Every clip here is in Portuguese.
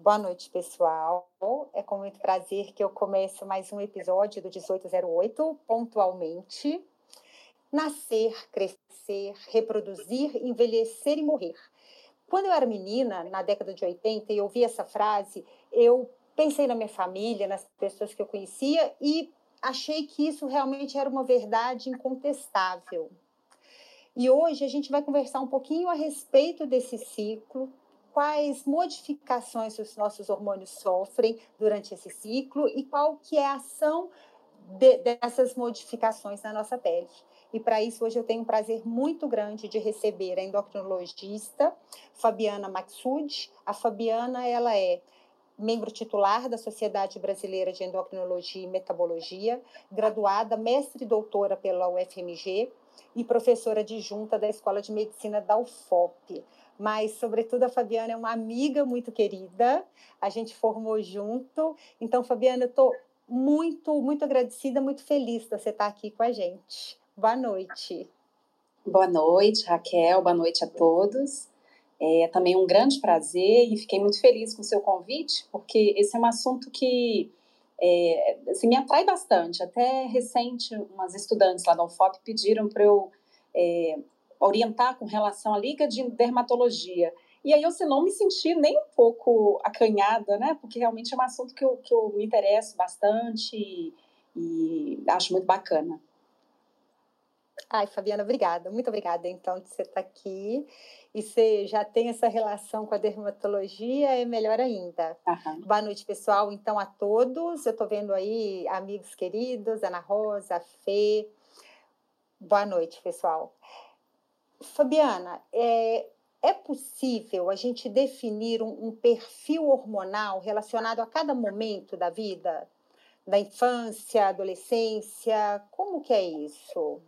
Boa noite, pessoal. É com muito prazer que eu começo mais um episódio do 1808, pontualmente. Nascer, crescer, reproduzir, envelhecer e morrer. Quando eu era menina, na década de 80, e ouvi essa frase, eu pensei na minha família, nas pessoas que eu conhecia e achei que isso realmente era uma verdade incontestável. E hoje a gente vai conversar um pouquinho a respeito desse ciclo, quais modificações os nossos hormônios sofrem durante esse ciclo e qual que é a ação de, dessas modificações na nossa pele. E para isso, hoje eu tenho um prazer muito grande de receber a endocrinologista Fabiana Maxud. A Fabiana, ela é membro titular da Sociedade Brasileira de Endocrinologia e Metabologia, graduada, mestre e doutora pela UFMG e professora adjunta da Escola de Medicina da UFOP. Mas, sobretudo, a Fabiana é uma amiga muito querida, a gente formou junto. Então, Fabiana, eu estou muito, muito agradecida, muito feliz de você estar aqui com a gente. Boa noite. Boa noite, Raquel, boa noite a todos. É também um grande prazer e fiquei muito feliz com o seu convite, porque esse é um assunto que é, assim, me atrai bastante. Até recente, umas estudantes lá da UFOP pediram para eu é, orientar com relação à Liga de Dermatologia. E aí eu assim, não me senti nem um pouco acanhada, né? Porque realmente é um assunto que eu, que eu me interesso bastante e, e acho muito bacana. Ai, Fabiana, obrigada. Muito obrigada, então, de você estar aqui. E você já tem essa relação com a dermatologia, é melhor ainda. Uhum. Boa noite, pessoal, então, a todos. Eu estou vendo aí amigos queridos, Ana Rosa, Fê. Boa noite, pessoal. Fabiana, é, é possível a gente definir um, um perfil hormonal relacionado a cada momento da vida? Da infância, adolescência? Como que é isso?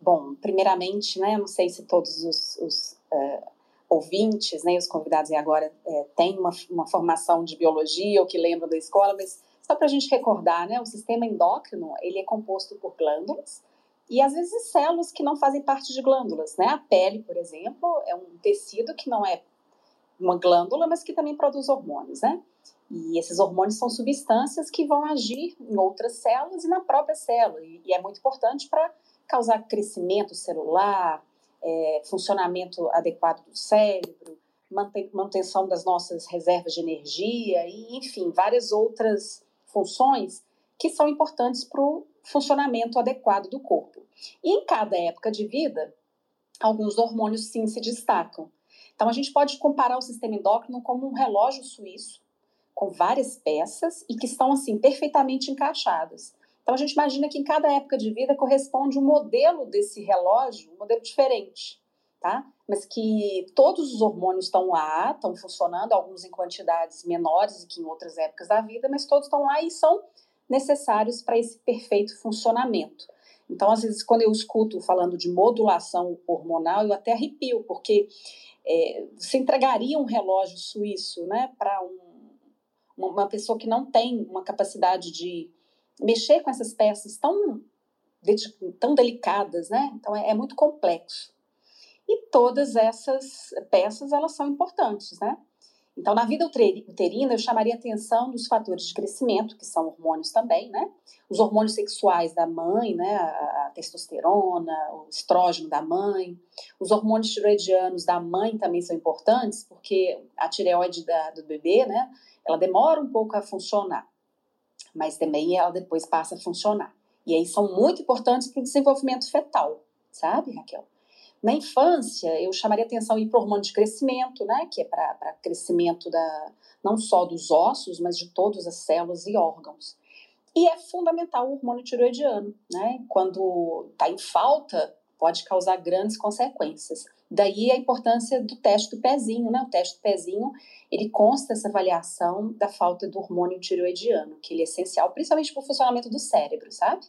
Bom, primeiramente, né, não sei se todos os, os uh, ouvintes, né, os convidados agora uh, têm uma, uma formação de biologia ou que lembram da escola, mas só para a gente recordar, né, o sistema endócrino ele é composto por glândulas e às vezes células que não fazem parte de glândulas, né? A pele, por exemplo, é um tecido que não é uma glândula, mas que também produz hormônios, né? E esses hormônios são substâncias que vão agir em outras células e na própria célula. E, é muito importante para causar crescimento celular, é, funcionamento adequado do cérebro, manutenção das nossas reservas de energia e, enfim, várias outras funções que são importantes para o funcionamento adequado do corpo. E em cada época de vida, alguns hormônios sim se destacam. Então a gente pode comparar o sistema endócrino como um relógio suíço com várias peças e que estão assim perfeitamente encaixadas. Então a gente imagina que em cada época de vida corresponde um modelo desse relógio, um modelo diferente, tá? Mas que todos os hormônios estão lá, estão funcionando, alguns em quantidades menores que em outras épocas da vida, mas todos estão lá e são necessários para esse perfeito funcionamento. Então, às vezes, quando eu escuto falando de modulação hormonal, eu até arrepio, porque é, você entregaria um relógio suíço né, para um, uma pessoa que não tem uma capacidade de mexer com essas peças tão, tão delicadas, né? Então é, é muito complexo. E todas essas peças elas são importantes, né? Então, na vida uterina, eu chamaria atenção dos fatores de crescimento, que são hormônios também, né? Os hormônios sexuais da mãe, né? A testosterona, o estrógeno da mãe. Os hormônios tiroidianos da mãe também são importantes, porque a tireoide da, do bebê, né? Ela demora um pouco a funcionar mas também ela depois passa a funcionar. E aí são muito importantes para o desenvolvimento fetal, sabe, Raquel? Na infância, eu chamaria atenção para o hormônio de crescimento, né, que é para crescimento da, não só dos ossos, mas de todas as células e órgãos. E é fundamental o hormônio tiroidiano, né? Quando está em falta, pode causar grandes consequências. Daí a importância do teste do pezinho, né? O teste do pezinho, ele consta essa avaliação da falta do hormônio tireoidiano, que ele é essencial, principalmente para o funcionamento do cérebro, sabe?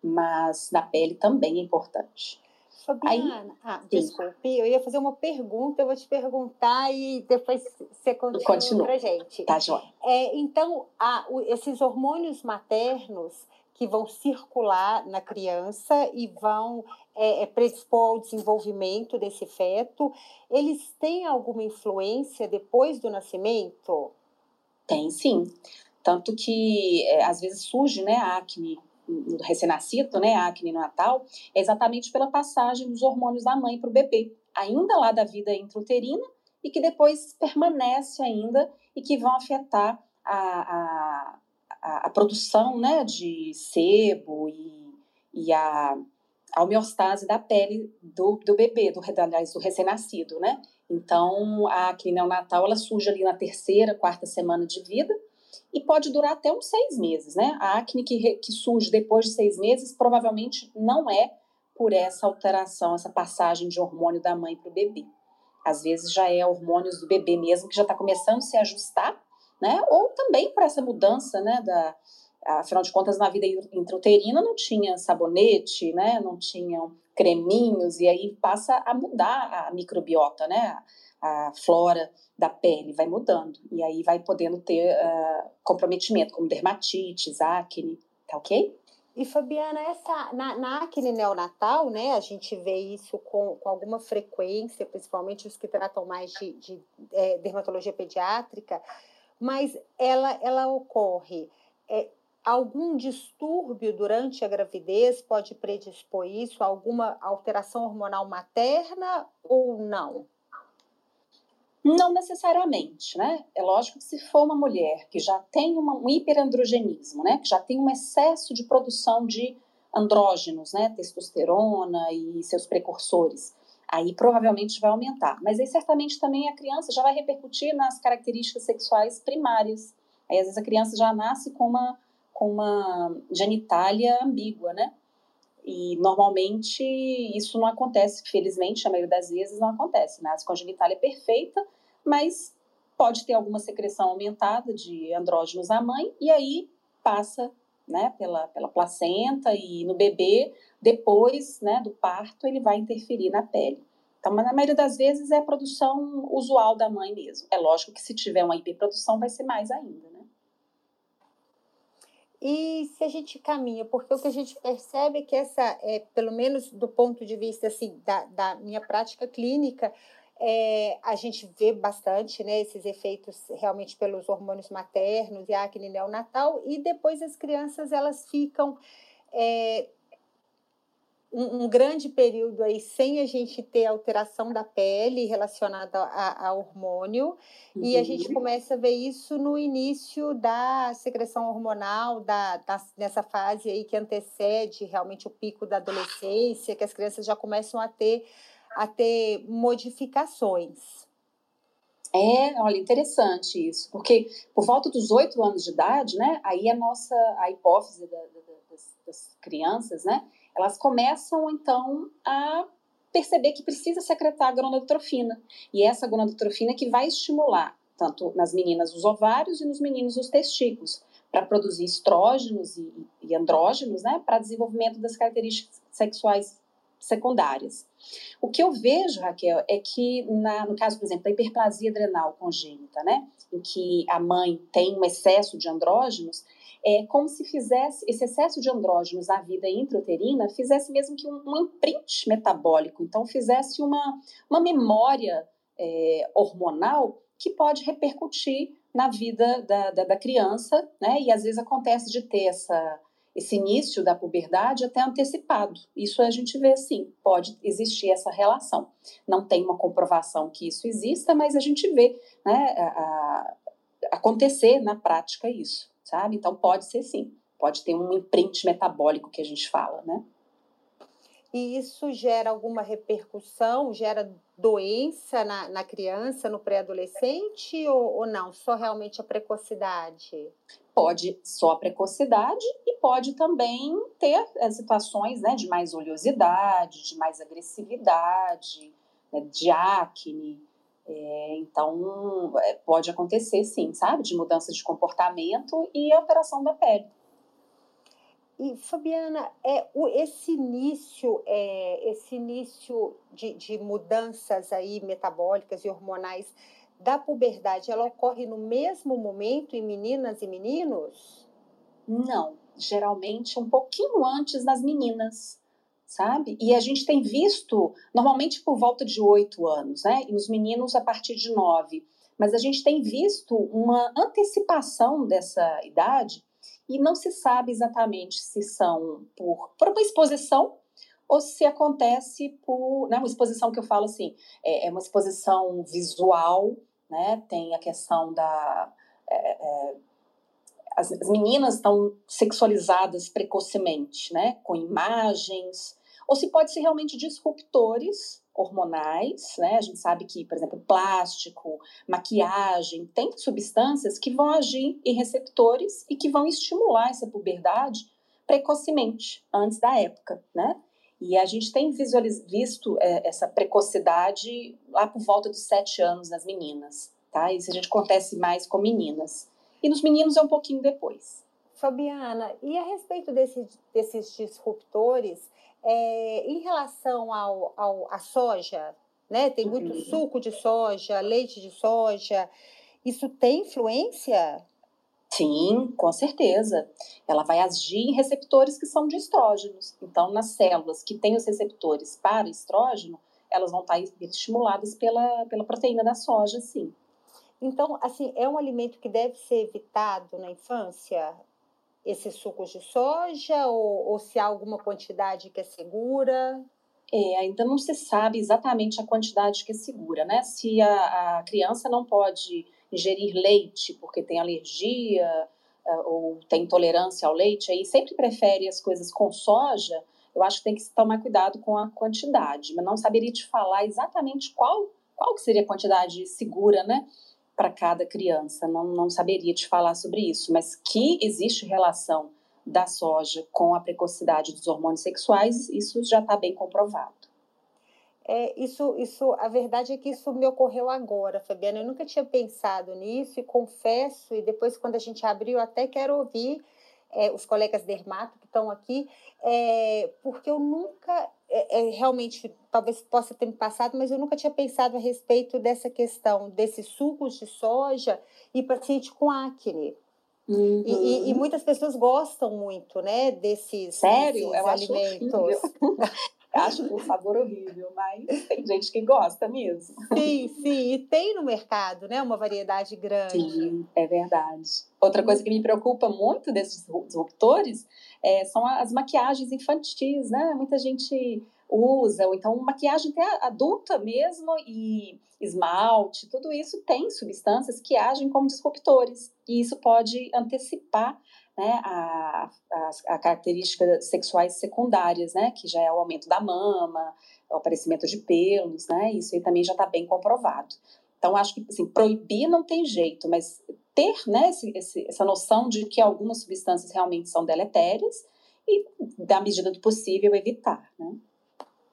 Mas na pele também é importante. Fabiana, Aí, ah, desculpe, eu ia fazer uma pergunta, eu vou te perguntar e depois você continua, continua. pra gente. Tá, joia. É, então, a, o, esses hormônios maternos, que vão circular na criança e vão é, é, predispor ao desenvolvimento desse feto, eles têm alguma influência depois do nascimento? Tem sim. Tanto que é, às vezes surge né, acne no recém-nascido, né, a acne natal, é exatamente pela passagem dos hormônios da mãe para o bebê, ainda lá da vida intrauterina, e que depois permanece ainda e que vão afetar a, a, a produção né, de sebo e, e a, a homeostase da pele do, do bebê, do, aliás, do recém-nascido, né? Então, a acne neonatal, ela surge ali na terceira, quarta semana de vida e pode durar até uns seis meses, né? A acne que, que surge depois de seis meses provavelmente não é por essa alteração, essa passagem de hormônio da mãe para o bebê. Às vezes já é hormônios do bebê mesmo que já está começando a se ajustar, né? Ou também por essa mudança, né? Da, afinal de contas, na vida intrauterina não tinha sabonete, né? Não tinham creminhos e aí passa a mudar a microbiota, né? A flora da pele vai mudando e aí vai podendo ter uh, comprometimento como dermatites, acne, tá ok? E Fabiana, essa, na, na acne neonatal, né, a gente vê isso com, com alguma frequência, principalmente os que tratam mais de, de é, dermatologia pediátrica, mas ela, ela ocorre. É, algum distúrbio durante a gravidez pode predispor isso? Alguma alteração hormonal materna ou não? Não necessariamente, né? É lógico que se for uma mulher que já tem uma, um hiperandrogenismo, né? Que já tem um excesso de produção de andrógenos, né? Testosterona e seus precursores, aí provavelmente vai aumentar. Mas aí certamente também a criança já vai repercutir nas características sexuais primárias. Aí às vezes a criança já nasce com uma, com uma genitália ambígua, né? E normalmente isso não acontece, felizmente, a maioria das vezes não acontece. Com a genitália perfeita, mas pode ter alguma secreção aumentada de andrógenos na mãe, e aí passa né, pela, pela placenta e no bebê, depois né, do parto, ele vai interferir na pele. Então, na maioria das vezes é a produção usual da mãe mesmo. É lógico que se tiver uma hiperprodução vai ser mais ainda, né? E se a gente caminha, porque o que a gente percebe é que essa, é, pelo menos do ponto de vista assim, da, da minha prática clínica, é, a gente vê bastante né, esses efeitos realmente pelos hormônios maternos e acne neonatal, e depois as crianças elas ficam é, um, um, grande período aí sem a gente ter alteração da pele relacionada a, a hormônio, uhum. e a gente uhum. começa a ver isso no início da secreção hormonal, da, da, nessa fase aí que antecede realmente o pico da adolescência, que as crianças já começam a ter, a ter modificações. É, olha, interessante isso, porque por volta dos oito anos de idade, né, aí a nossa, a hipófise da, da, das, das crianças, né, elas começam então a perceber que precisa secretar a gonadotrofina. E é essa gonadotrofina que vai estimular tanto nas meninas os ovários e nos meninos os testículos, para produzir estrógenos e, e andrógenos, né, para desenvolvimento das características sexuais secundárias. O que eu vejo, Raquel, é que na, no caso, por exemplo, da hiperplasia adrenal congênita, né, em que a mãe tem um excesso de andrógenos, é como se fizesse esse excesso de andrógenos na vida intrauterina fizesse mesmo que um, um imprint metabólico, então fizesse uma, uma memória é, hormonal que pode repercutir na vida da, da, da, criança, né? E às vezes acontece de ter essa, esse início da puberdade até antecipado. Isso a gente vê sim, pode existir essa relação. Não tem uma comprovação que isso exista, mas a gente vê né, a, a, acontecer na prática isso sabe? Então pode ser sim, pode ter um imprint metabólico que a gente fala, né? E isso gera alguma repercussão, gera doença na, na criança, no pré-adolescente ou, ou não? Só realmente a precocidade? Pode só a precocidade e pode também ter eh, situações né, de mais oleosidade, de mais agressividade, né, de acne, é, então, é, pode acontecer sim, sabe? De mudança de comportamento e alteração da pele. E, Fabiana, é, o, esse início, é, esse início de, de mudanças aí metabólicas e hormonais da puberdade, ela ocorre no mesmo momento em meninas e meninos? Não, geralmente um pouquinho antes das meninas, sabe? E a gente tem visto, normalmente por volta de oito anos, né? E nos meninos a partir de nove. Mas a gente tem visto uma antecipação dessa idade e não se sabe exatamente se são por, por uma exposição ou se acontece por né, uma exposição que eu falo assim, é, é uma exposição visual, né? Tem a questão da é, é, as, as, meninas estão sexualizadas precocemente, né? Com imagens, ou se pode ser realmente disruptores hormonais, né? A gente sabe que, por exemplo, plástico, maquiagem, tem substâncias que vão agir em receptores e que vão estimular essa puberdade precocemente, antes da época, né? E a gente tem visto é, essa precocidade lá por volta dos sete anos nas meninas, tá? Isso a gente acontece mais com meninas. E nos meninos é um pouquinho depois. Fabiana, e a respeito desse, desses disruptores, é, em relação ao, ao, à soja, né? Tem muito uhum. suco de soja, leite de soja. Isso tem influência? Sim, com certeza. Ela vai agir em receptores que são de estrógenos. Então, nas células que têm os receptores para estrógeno, elas vão estar estimuladas pela, pela proteína da soja, sim. Então, assim, é um alimento que deve ser evitado na infância? Esses sucos de soja? Ou, ou se há alguma quantidade que é segura? É, ainda não se sabe exatamente a quantidade que é segura, né? Se a, a criança não pode ingerir leite porque tem alergia uh, ou tem intolerância ao leite, aí sempre prefere as coisas com soja, eu acho que tem que tomar cuidado com a quantidade, mas não saberia te falar exatamente qual, qual que seria a quantidade segura, né, para cada criança, não, não saberia te falar sobre isso, mas que existe relação da soja com a precocidade dos hormônios sexuais, isso já está bem comprovado. É, isso, isso, a verdade é que isso me ocorreu agora, Fabiana. Eu nunca tinha pensado nisso e confesso, e depois, quando a gente abriu, até quero ouvir é, os colegas dermato que estão aqui, é, porque eu nunca, é, é, realmente, talvez possa ter me passado, mas eu nunca tinha pensado a respeito dessa questão desses sucos de soja e paciente com acne. Uhum. E, e, e, uhum. muitas pessoas gostam muito, né, desses, Sério? desses alimentos. acho com sabor horrível, mas tem gente que gosta mesmo. Sim, sim, e tem no mercado, né, uma variedade grande. Sim, é verdade. Outra coisa que me preocupa muito desses disruptores é, são as maquiagens infantis, né? Muita gente usa, ou então maquiagem até adulta mesmo e esmalte, tudo isso tem substâncias que agem como disruptores e isso pode antecipar né, a, a, a características sexuais secundárias, né, que já é o aumento da mama, o aparecimento de pelos, né, isso aí também já está bem comprovado. Então, acho que assim, proibir não tem jeito, mas ter né, esse, esse, essa noção de que algumas substâncias realmente são deletérias e, da medida do possível, evitar. Né?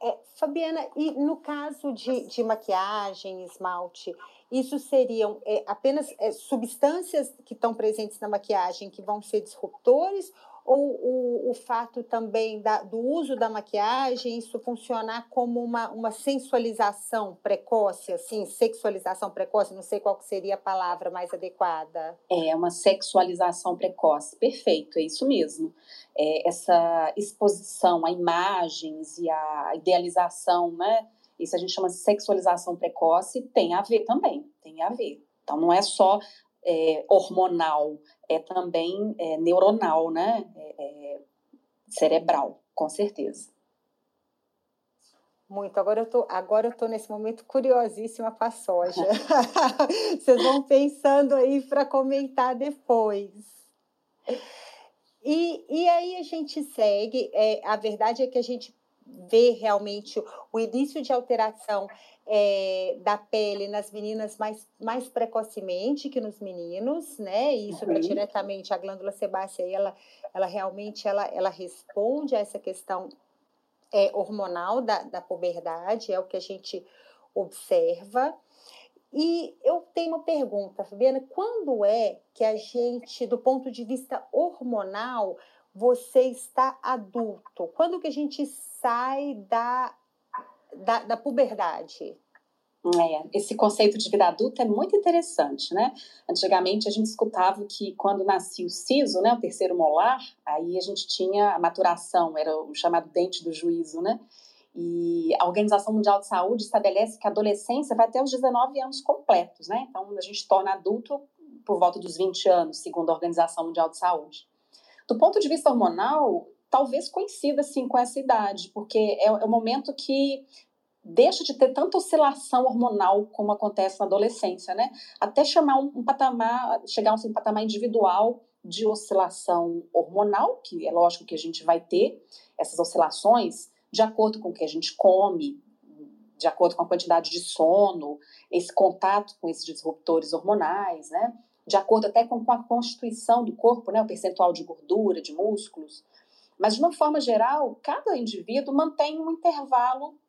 É, Fabiana, e no caso de, de maquiagem, esmalte, isso seriam é, apenas é, substâncias que estão presentes na maquiagem que vão ser disruptores ou o, o fato também da, do uso da maquiagem, isso funcionar como uma, uma sensualização precoce, assim, sexualização precoce, não sei qual seria a palavra mais adequada. É, uma sexualização precoce, perfeito, é isso mesmo. É, essa exposição a imagens e a idealização, né, isso a gente chama de sexualização precoce, tem a ver também, tem a ver. Então, não é só é, hormonal, é também é, neuronal, né? É, é, cerebral, com certeza. Muito. Agora eu tô, agora eu tô nesse momento curiosíssima com a soja. Vocês vão pensando aí para comentar depois. E, e aí a gente segue. É, a verdade é que a gente vê realmente o início de alteração é, da pele nas meninas mais, mais precocemente que nos meninos, né? E isso uhum. diretamente a glândula sebácea, ela, ela realmente ela, ela responde a essa questão é, hormonal da, da puberdade, é o que a gente observa. E eu tenho uma pergunta, Fabiana, quando é que a gente, do ponto de vista hormonal, você está adulto? Quando que a gente sai da, da, da puberdade? É, esse conceito de vida adulta é muito interessante, né? Antigamente a gente escutava que quando nascia o siso, né, o terceiro molar, aí a gente tinha a maturação, era o chamado dente do juízo, né? E a Organização Mundial de Saúde estabelece que a adolescência vai até os 19 anos completos, né? Então a gente torna adulto por volta dos 20 anos, segundo a Organização Mundial de Saúde. Do ponto de vista hormonal, talvez coincida assim com essa idade, porque é, é o momento que deixa de ter tanta oscilação hormonal como acontece na adolescência, né? Até chamar um, um patamar, chegar a um patamar individual de oscilação hormonal, que é lógico que a gente vai ter essas oscilações de acordo com o que a gente come, de acordo com a quantidade de sono, esse contato com esses disruptores hormonais, né? De acordo até com, com a constituição do corpo, né? O percentual de gordura, de músculos. Mas, de uma forma geral, cada indivíduo mantém um intervalo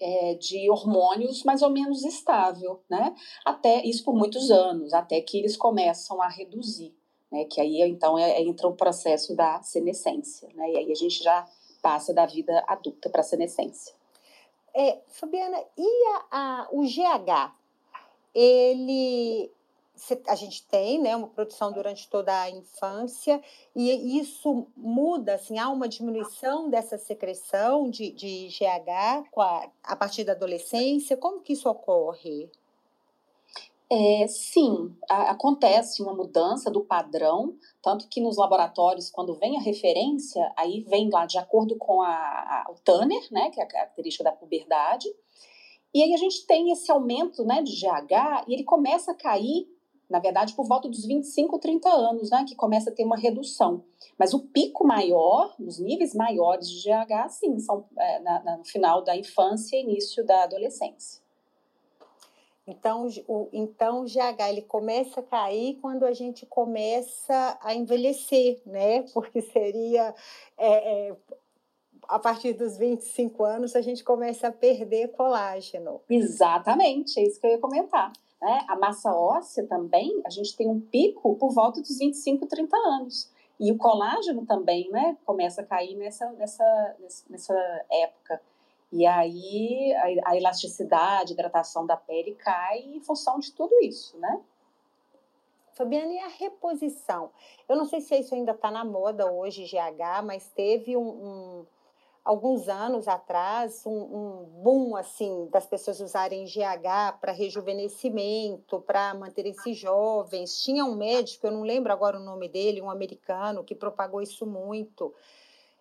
é, de hormônios mais ou menos estável, né? Até isso por muitos anos, até que eles começam a reduzir, né? Que aí então é, entra o processo da senescência, né? E aí a gente já passa da vida adulta para a senescência. É, Fabiana, e a, a, o GH? Ele a gente tem né, uma produção durante toda a infância e isso muda, assim, há uma diminuição dessa secreção de, de GH a, a partir da adolescência? Como que isso ocorre? É, sim, a, acontece uma mudança do padrão, tanto que nos laboratórios, quando vem a referência, aí vem lá de acordo com a, o Tanner, né, que é a característica da puberdade, e aí a gente tem esse aumento né, de GH e ele começa a cair na verdade, por volta dos 25, 30 anos, né, que começa a ter uma redução. Mas o pico maior, os níveis maiores de GH, sim, são é, na, na, no final da infância e início da adolescência. Então o, então, o GH ele começa a cair quando a gente começa a envelhecer, né? Porque seria é, é, a partir dos 25 anos a gente começa a perder colágeno. Exatamente, é isso que eu ia comentar. Né? A massa óssea também, a gente tem um pico por volta dos 25, 30 anos. E o colágeno também né, começa a cair nessa, nessa, nessa época. E aí a, elasticidade, a hidratação da pele cai em função de tudo isso, né? Fabiana, e a reposição? Eu não sei se isso ainda está na moda hoje, GH, mas teve um, um alguns anos atrás um, um boom assim das pessoas usarem GH para rejuvenescimento, para manterem-se jovens. Tinha um médico, eu não lembro agora o nome dele, um americano que propagou isso muito.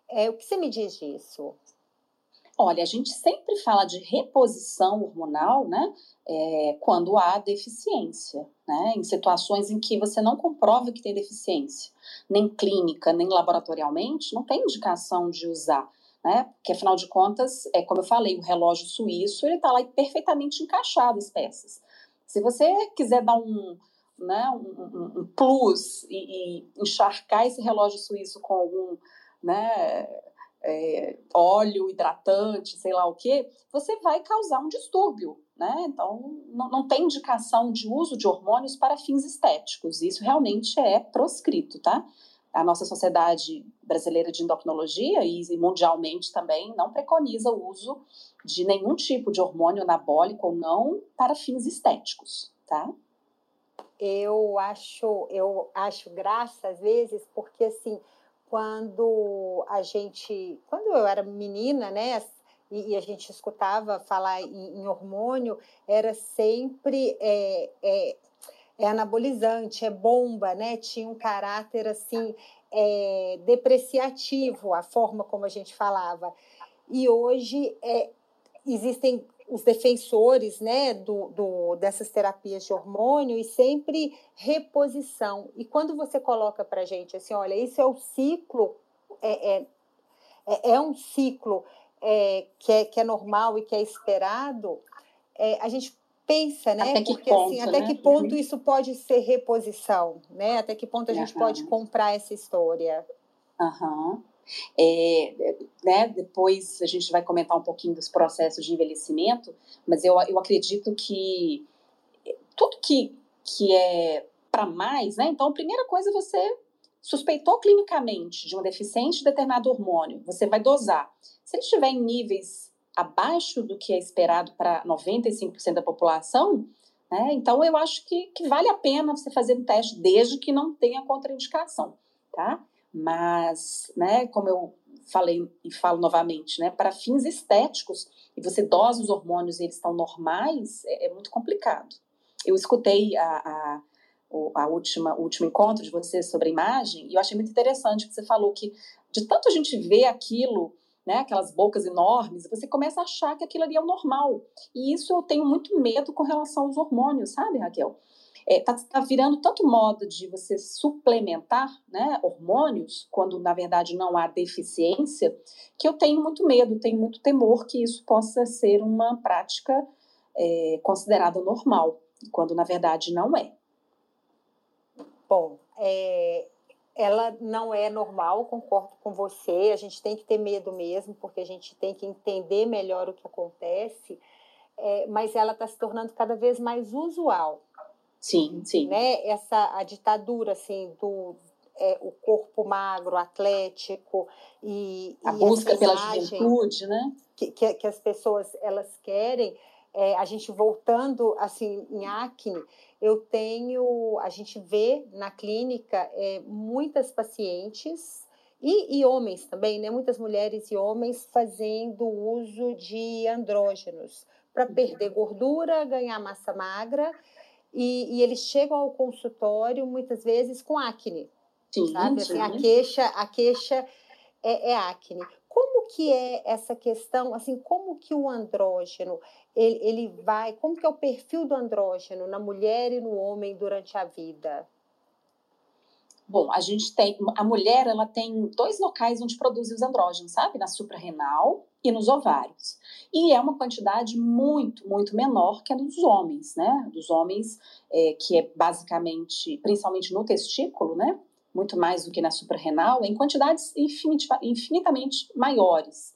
É, o que você me diz disso? Olha, a gente sempre fala de reposição hormonal, né? É, quando há deficiência, né? Em situações em que você não comprova que tem deficiência, nem clínica, nem laboratorialmente, não tem indicação de usar né? Porque afinal de contas, é como eu falei, o relógio suíço ele está lá perfeitamente encaixado as peças. Se você quiser dar um, né, um, um, um plus e, e, encharcar esse relógio suíço com algum né, é, óleo hidratante, sei lá o que, você vai causar um distúrbio. Né? Então, não, não tem indicação de uso de hormônios para fins estéticos. Isso realmente é proscrito, tá? A nossa sociedade brasileira de endocrinologia e mundialmente também não preconiza o uso de nenhum tipo de hormônio anabólico ou não para fins estéticos, tá? Eu acho, eu acho graça às vezes, porque assim, quando a gente, quando eu era menina, né, e, e a gente escutava falar em, em hormônio, era sempre é, é, é anabolizante, é bomba, né? Tinha um caráter assim é, depreciativo, a forma como a gente falava. E hoje é, existem os defensores né, do, do, dessas terapias de hormônio e sempre reposição. E quando você coloca para a gente assim, olha, isso é o ciclo, é, é, é, é um ciclo é, que, é, que é normal e que é esperado, é, a gente pensa, né? Até que Porque assim, ponto, assim, até né? que ponto isso pode ser reposição, né? Até que ponto a gente uhum. pode comprar essa história? Uhum. É, né, depois a gente vai comentar um pouquinho dos processos de envelhecimento, mas eu, eu acredito que tudo que, que é para mais, né? Então, a primeira coisa é você suspeitou clinicamente de uma deficiência de determinado hormônio, você vai dosar. Se ele estiver em níveis abaixo do que é esperado para 95% da população, né? Então, eu acho que, que vale a pena você fazer um teste desde que não tenha contraindicação, tá? Mas, né, como eu falei e falo novamente, né, para fins estéticos, e você dosa os hormônios e eles estão normais, é, é muito complicado. Eu escutei a, a, a última, o último encontro de vocês sobre a imagem, e eu achei muito interessante que você falou que de tanto a gente ver aquilo né, aquelas bocas enormes, você começa a achar que aquilo ali é o normal. E isso eu tenho muito medo com relação aos hormônios, sabe, Raquel? É, tá, tá, virando tanto moda de você suplementar né, hormônios, quando na verdade não há deficiência, que eu tenho muito medo, tenho muito temor que isso possa ser uma prática é, considerada normal, quando na verdade não é. Bom, é, ela não é normal, concordo com você. A gente tem que ter medo mesmo, porque a gente tem que entender melhor o que acontece. É, mas ela está se tornando cada vez mais usual. Sim, sim. Né? Essa a ditadura assim do é, o corpo magro, atlético e a e busca pela juventude, né? Que, que, que, as pessoas elas querem. É, a gente voltando assim em acne, eu tenho, a gente vê na clínica é, muitas pacientes e, e, homens também, né? Muitas mulheres e homens fazendo uso de andrógenos para uhum. perder gordura, ganhar massa magra e, e, eles chegam ao consultório muitas vezes com acne, sim, sabe? Assim, a queixa, a queixa é, é acne. Como que é essa questão, assim, como que o andrógeno ele, ele vai, como que é o perfil do andrógeno na mulher e no homem durante a vida? Bom, a gente tem, a mulher, ela tem dois locais onde produz os andrógenos, sabe? Na suprarrenal e nos ovários. E é uma quantidade muito, muito menor que a dos homens, né? Dos homens, é, que é basicamente, principalmente no testículo, né? Muito mais do que na suprarrenal, em quantidades infinitamente maiores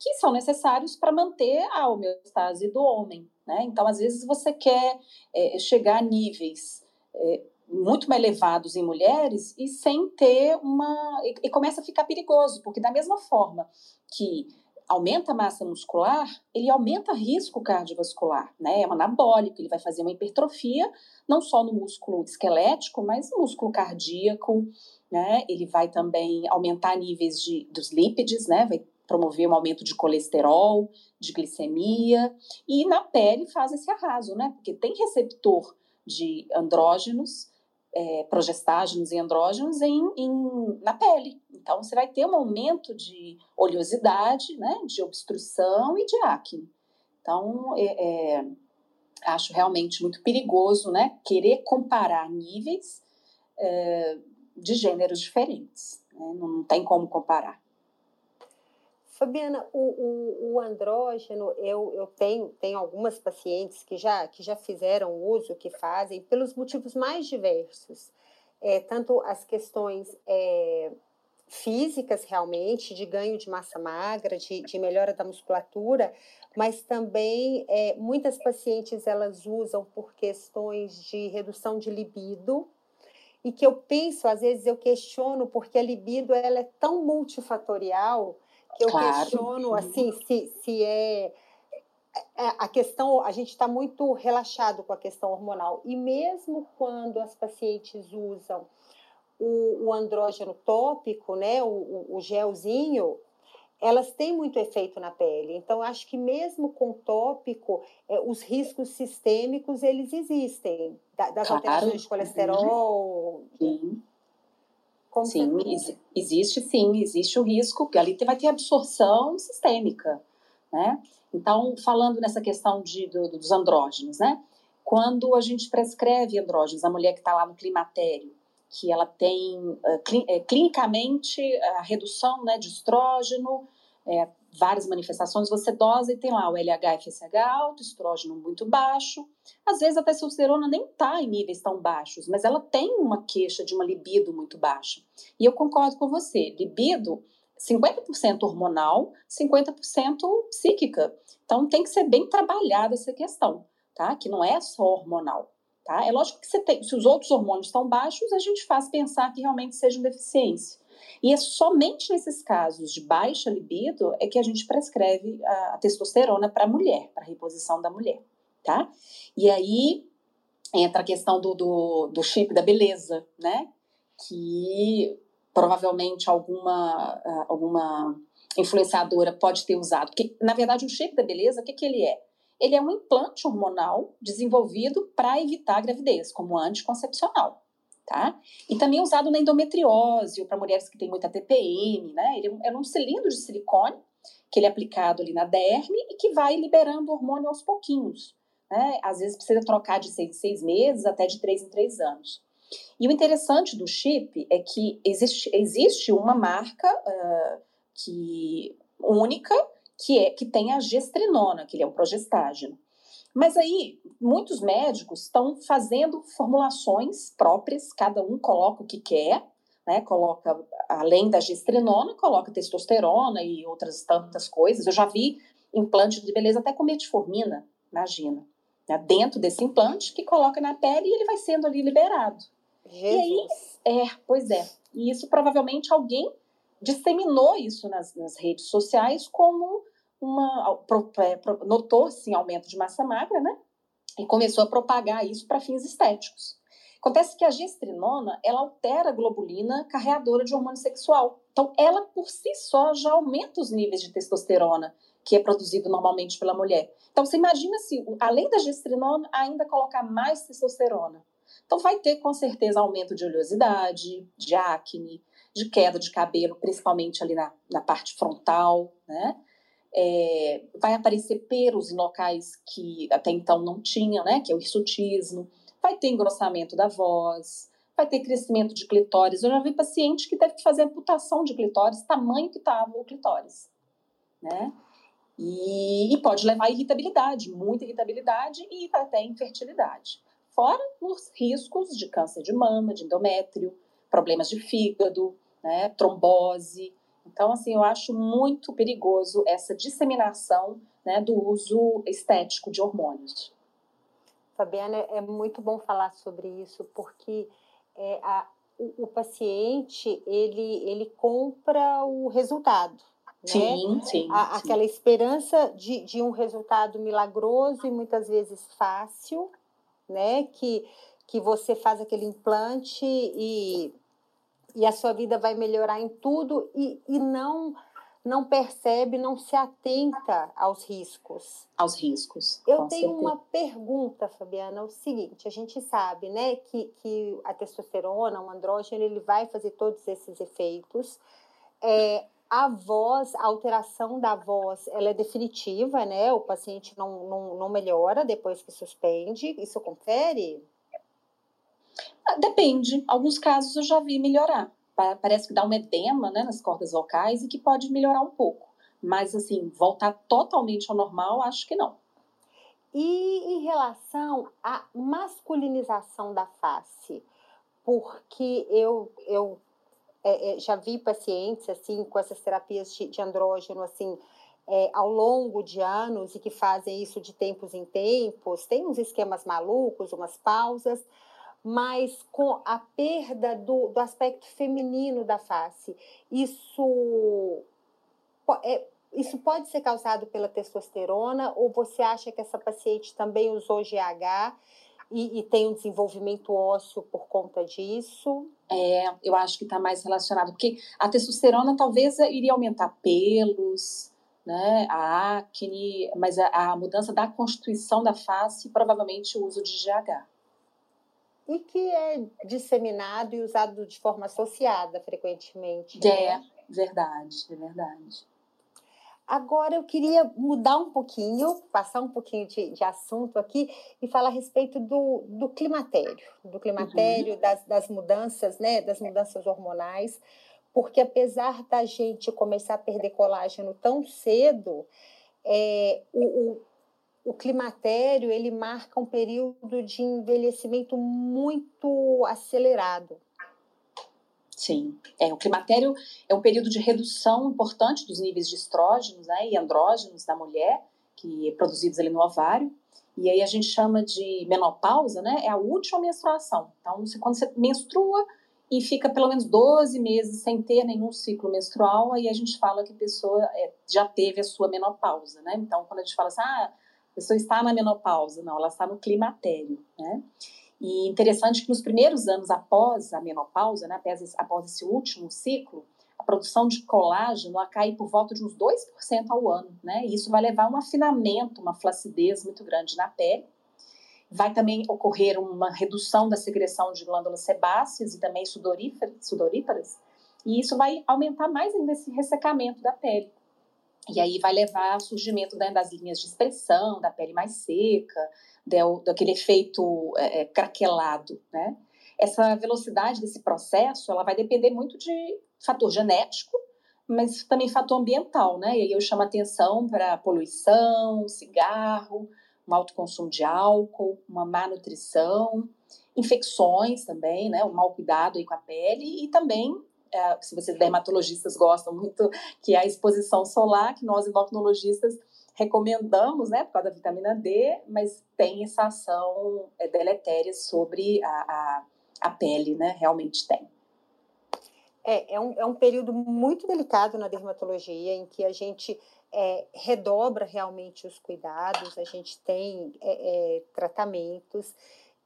que são necessários para manter a homeostase do homem. Né? Então, às vezes, você quer é, chegar a níveis é, muito mais elevados em mulheres e sem ter uma. E, e, começa a ficar perigoso, porque, da mesma forma que aumenta a massa muscular, ele aumenta risco cardiovascular, né? É um anabólico, ele vai fazer uma hipertrofia, não só no músculo esquelético, mas no músculo cardíaco, né? Ele vai também aumentar níveis de, dos lípides, né? Vai promover um aumento de colesterol, de glicemia, e na pele faz esse arraso, né? Porque tem receptor de andrógenos, é, progestágenos e andrógenos em, em, na pele. Então, você vai ter um aumento de oleosidade, né? De obstrução e de acne. Então, é, é, acho realmente muito perigoso, né? Querer comparar níveis é, de gêneros diferentes. Né? Não, tem como comparar. Fabiana, o, o, o, andrógeno, eu, eu tenho, tenho algumas pacientes que já, que já fizeram uso, que fazem, pelos motivos mais diversos. É, tanto as questões é, físicas, realmente, de ganho de massa magra, de, de melhora da musculatura, mas também é, muitas pacientes elas usam por questões de redução de libido, e que eu penso, às vezes eu questiono, porque a libido ela é tão multifatorial que eu claro. questiono assim se, se é, é a questão a gente está muito relaxado com a questão hormonal e mesmo quando as pacientes usam o, o andrógeno tópico né o, o, gelzinho elas têm muito efeito na pele então acho que mesmo com tópico é, os riscos sistêmicos eles existem das claro. alterações de colesterol Sim. Como sim, existe sim, existe o risco, que ali vai ter absorção sistêmica, né? Então, falando nessa questão de, do, dos andrógenos, né? Quando a gente prescreve andrógenos, a mulher que está lá no climatério, que ela tem uh, cli, é, clinicamente a redução né, de estrógeno, é, várias manifestações, você dosa e tem lá o LH-FSH alto, estrógeno muito baixo. Às vezes a testosterona nem está em níveis tão baixos, mas ela tem uma queixa de uma libido muito baixa. E eu concordo com você, libido 50% hormonal, 50% psíquica. Então tem que ser bem trabalhada essa questão, tá? Que não é só hormonal. Tá? É lógico que tem, se os outros hormônios estão baixos, a gente faz pensar que realmente seja uma deficiência. E é somente nesses casos de baixa libido é que a gente prescreve a, a testosterona para a mulher, para reposição da mulher, tá? E aí entra a questão do, do, do chip da beleza, né? Que provavelmente alguma, alguma influenciadora pode ter usado. Porque, na verdade, o chip da beleza, o que, que ele é? Ele é um implante hormonal desenvolvido para evitar a gravidez, como anticoncepcional tá? E também usado na endometriose ou para mulheres que têm muita TPM, né? Ele é, é um cilindro de silicone que ele é aplicado ali na derme e que vai liberando hormônio aos pouquinhos, né? Às vezes precisa trocar de seis seis meses até de três em três anos. E o interessante do chip é que existe, existe uma marca uh, que única que é que tem a gestrinona, que ele é um progestágeno. Mas aí, muitos médicos estão fazendo formulações próprias, cada um coloca o que quer, né? Coloca, além da gestrinona, coloca testosterona e outras tantas coisas. Eu já vi implante de beleza até com metformina, imagina. Né? Dentro desse implante que coloca na pele e ele vai sendo ali liberado. Jesus. E aí, é, pois é. E isso provavelmente alguém disseminou isso nas, nas redes sociais como uma é, notou assim aumento de massa magra, né? E começou a propagar isso para fins estéticos. Acontece que a gestrinona, ela altera a globulina carreadora de hormônio sexual. Então, ela por si só já aumenta os níveis de testosterona que é produzido normalmente pela mulher. Então, você imagina se, além da gestrinona, ainda colocar mais testosterona. Então, vai ter com certeza aumento de oleosidade, de acne, de queda de cabelo, principalmente ali na, na parte frontal, né? É, vai aparecer pelos em locais que até então não tinha, né? Que é o hirsutismo. Vai ter engrossamento da voz, vai ter crescimento de clitóris. Eu já vi paciente que teve que fazer amputação de clitóris, tamanho que estava o clitóris, né? E, e, pode levar a irritabilidade, muita irritabilidade e até infertilidade. Fora os riscos de câncer de mama, de endométrio, problemas de fígado, né, trombose, então, assim, eu acho muito perigoso essa disseminação né, do uso estético de hormônios. Fabiana, é muito bom falar sobre isso, porque é, a, o, o, paciente, ele, ele compra o resultado. Né? Sim, sim, a, sim. Aquela esperança de, de um resultado milagroso e muitas vezes fácil, né? Que, que você faz aquele implante e e a sua vida vai melhorar em tudo e, e não não percebe, não se atenta aos riscos. Aos riscos. Eu tenho certeza. uma pergunta, Fabiana, é o seguinte, a gente sabe, né, que, que a testosterona, o andrógeno, ele vai fazer todos esses efeitos. É, a voz, a alteração da voz, ela é definitiva, né? O paciente não, não, não melhora depois que suspende. Isso confere? Depende. Alguns casos eu já vi melhorar. Parece que dá um edema né, nas cordas vocais e que pode melhorar um pouco. Mas, assim, voltar totalmente ao normal, acho que não. E em relação à masculinização da face? Porque eu, eu é, é, já vi pacientes, assim, com essas terapias de, de andrógeno, assim, é, ao longo de anos e que fazem isso de tempos em tempos, tem uns esquemas malucos, umas pausas, mas com a perda do, do aspecto feminino da face. Isso, é, isso pode ser causado pela testosterona ou você acha que essa paciente também usou GH e, e tem um desenvolvimento ósseo por conta disso? É, eu acho que está mais relacionado, porque a testosterona talvez iria aumentar pelos, né, a acne, mas a, a mudança da constituição da face, provavelmente o uso de GH e que é disseminado e usado de forma associada frequentemente. É, né? verdade, é verdade. Agora eu queria mudar um pouquinho, passar um pouquinho de, de assunto aqui e falar a respeito do, do climatério, do climatério, uhum. das, das mudanças, né, das mudanças hormonais, porque apesar da gente começar a perder colágeno tão cedo, é, o, o o climatério ele marca um período de envelhecimento muito acelerado. Sim, é, o climatério é um período de redução importante dos níveis de estrógenos né, e andrógenos da mulher, que é produzidos ali no ovário, e aí a gente chama de menopausa, né, é a última menstruação. Então, você, quando você menstrua, e fica pelo menos 12 meses sem ter nenhum ciclo menstrual, aí a gente fala que a pessoa é, já teve a sua menopausa, né? Então, quando a gente fala assim, ah, a pessoa está na menopausa, não, ela está no climatério, né? E interessante que nos primeiros anos após a menopausa, né, após, esse último ciclo, a produção de colágeno ela cai por volta de uns 2% ao ano, né? E isso vai levar a um afinamento, uma flacidez muito grande na pele, Vai também ocorrer uma redução da secreção de glândulas sebáceas e também sudoríparas, e isso vai aumentar mais ainda esse ressecamento da pele. E aí vai levar ao surgimento né, das linhas de expressão, da pele mais seca, do, daquele efeito é, é, craquelado, né? Essa velocidade desse processo, ela vai depender muito de fator genético, mas também fator ambiental, né? E aí eu chamo atenção para poluição, cigarro, um alto consumo de álcool, uma má nutrição, infecções também, né, um mau cuidado aí com a pele e também, é, se vocês dermatologistas gostam muito, que é a exposição solar, que nós endocrinologistas recomendamos, né, por causa da vitamina D, mas tem essa ação é, deletéria sobre a, a, a pele, né, realmente tem. É, é um, é um período muito delicado na dermatologia, em que a gente é, redobra realmente os cuidados, a gente tem é, é, tratamentos,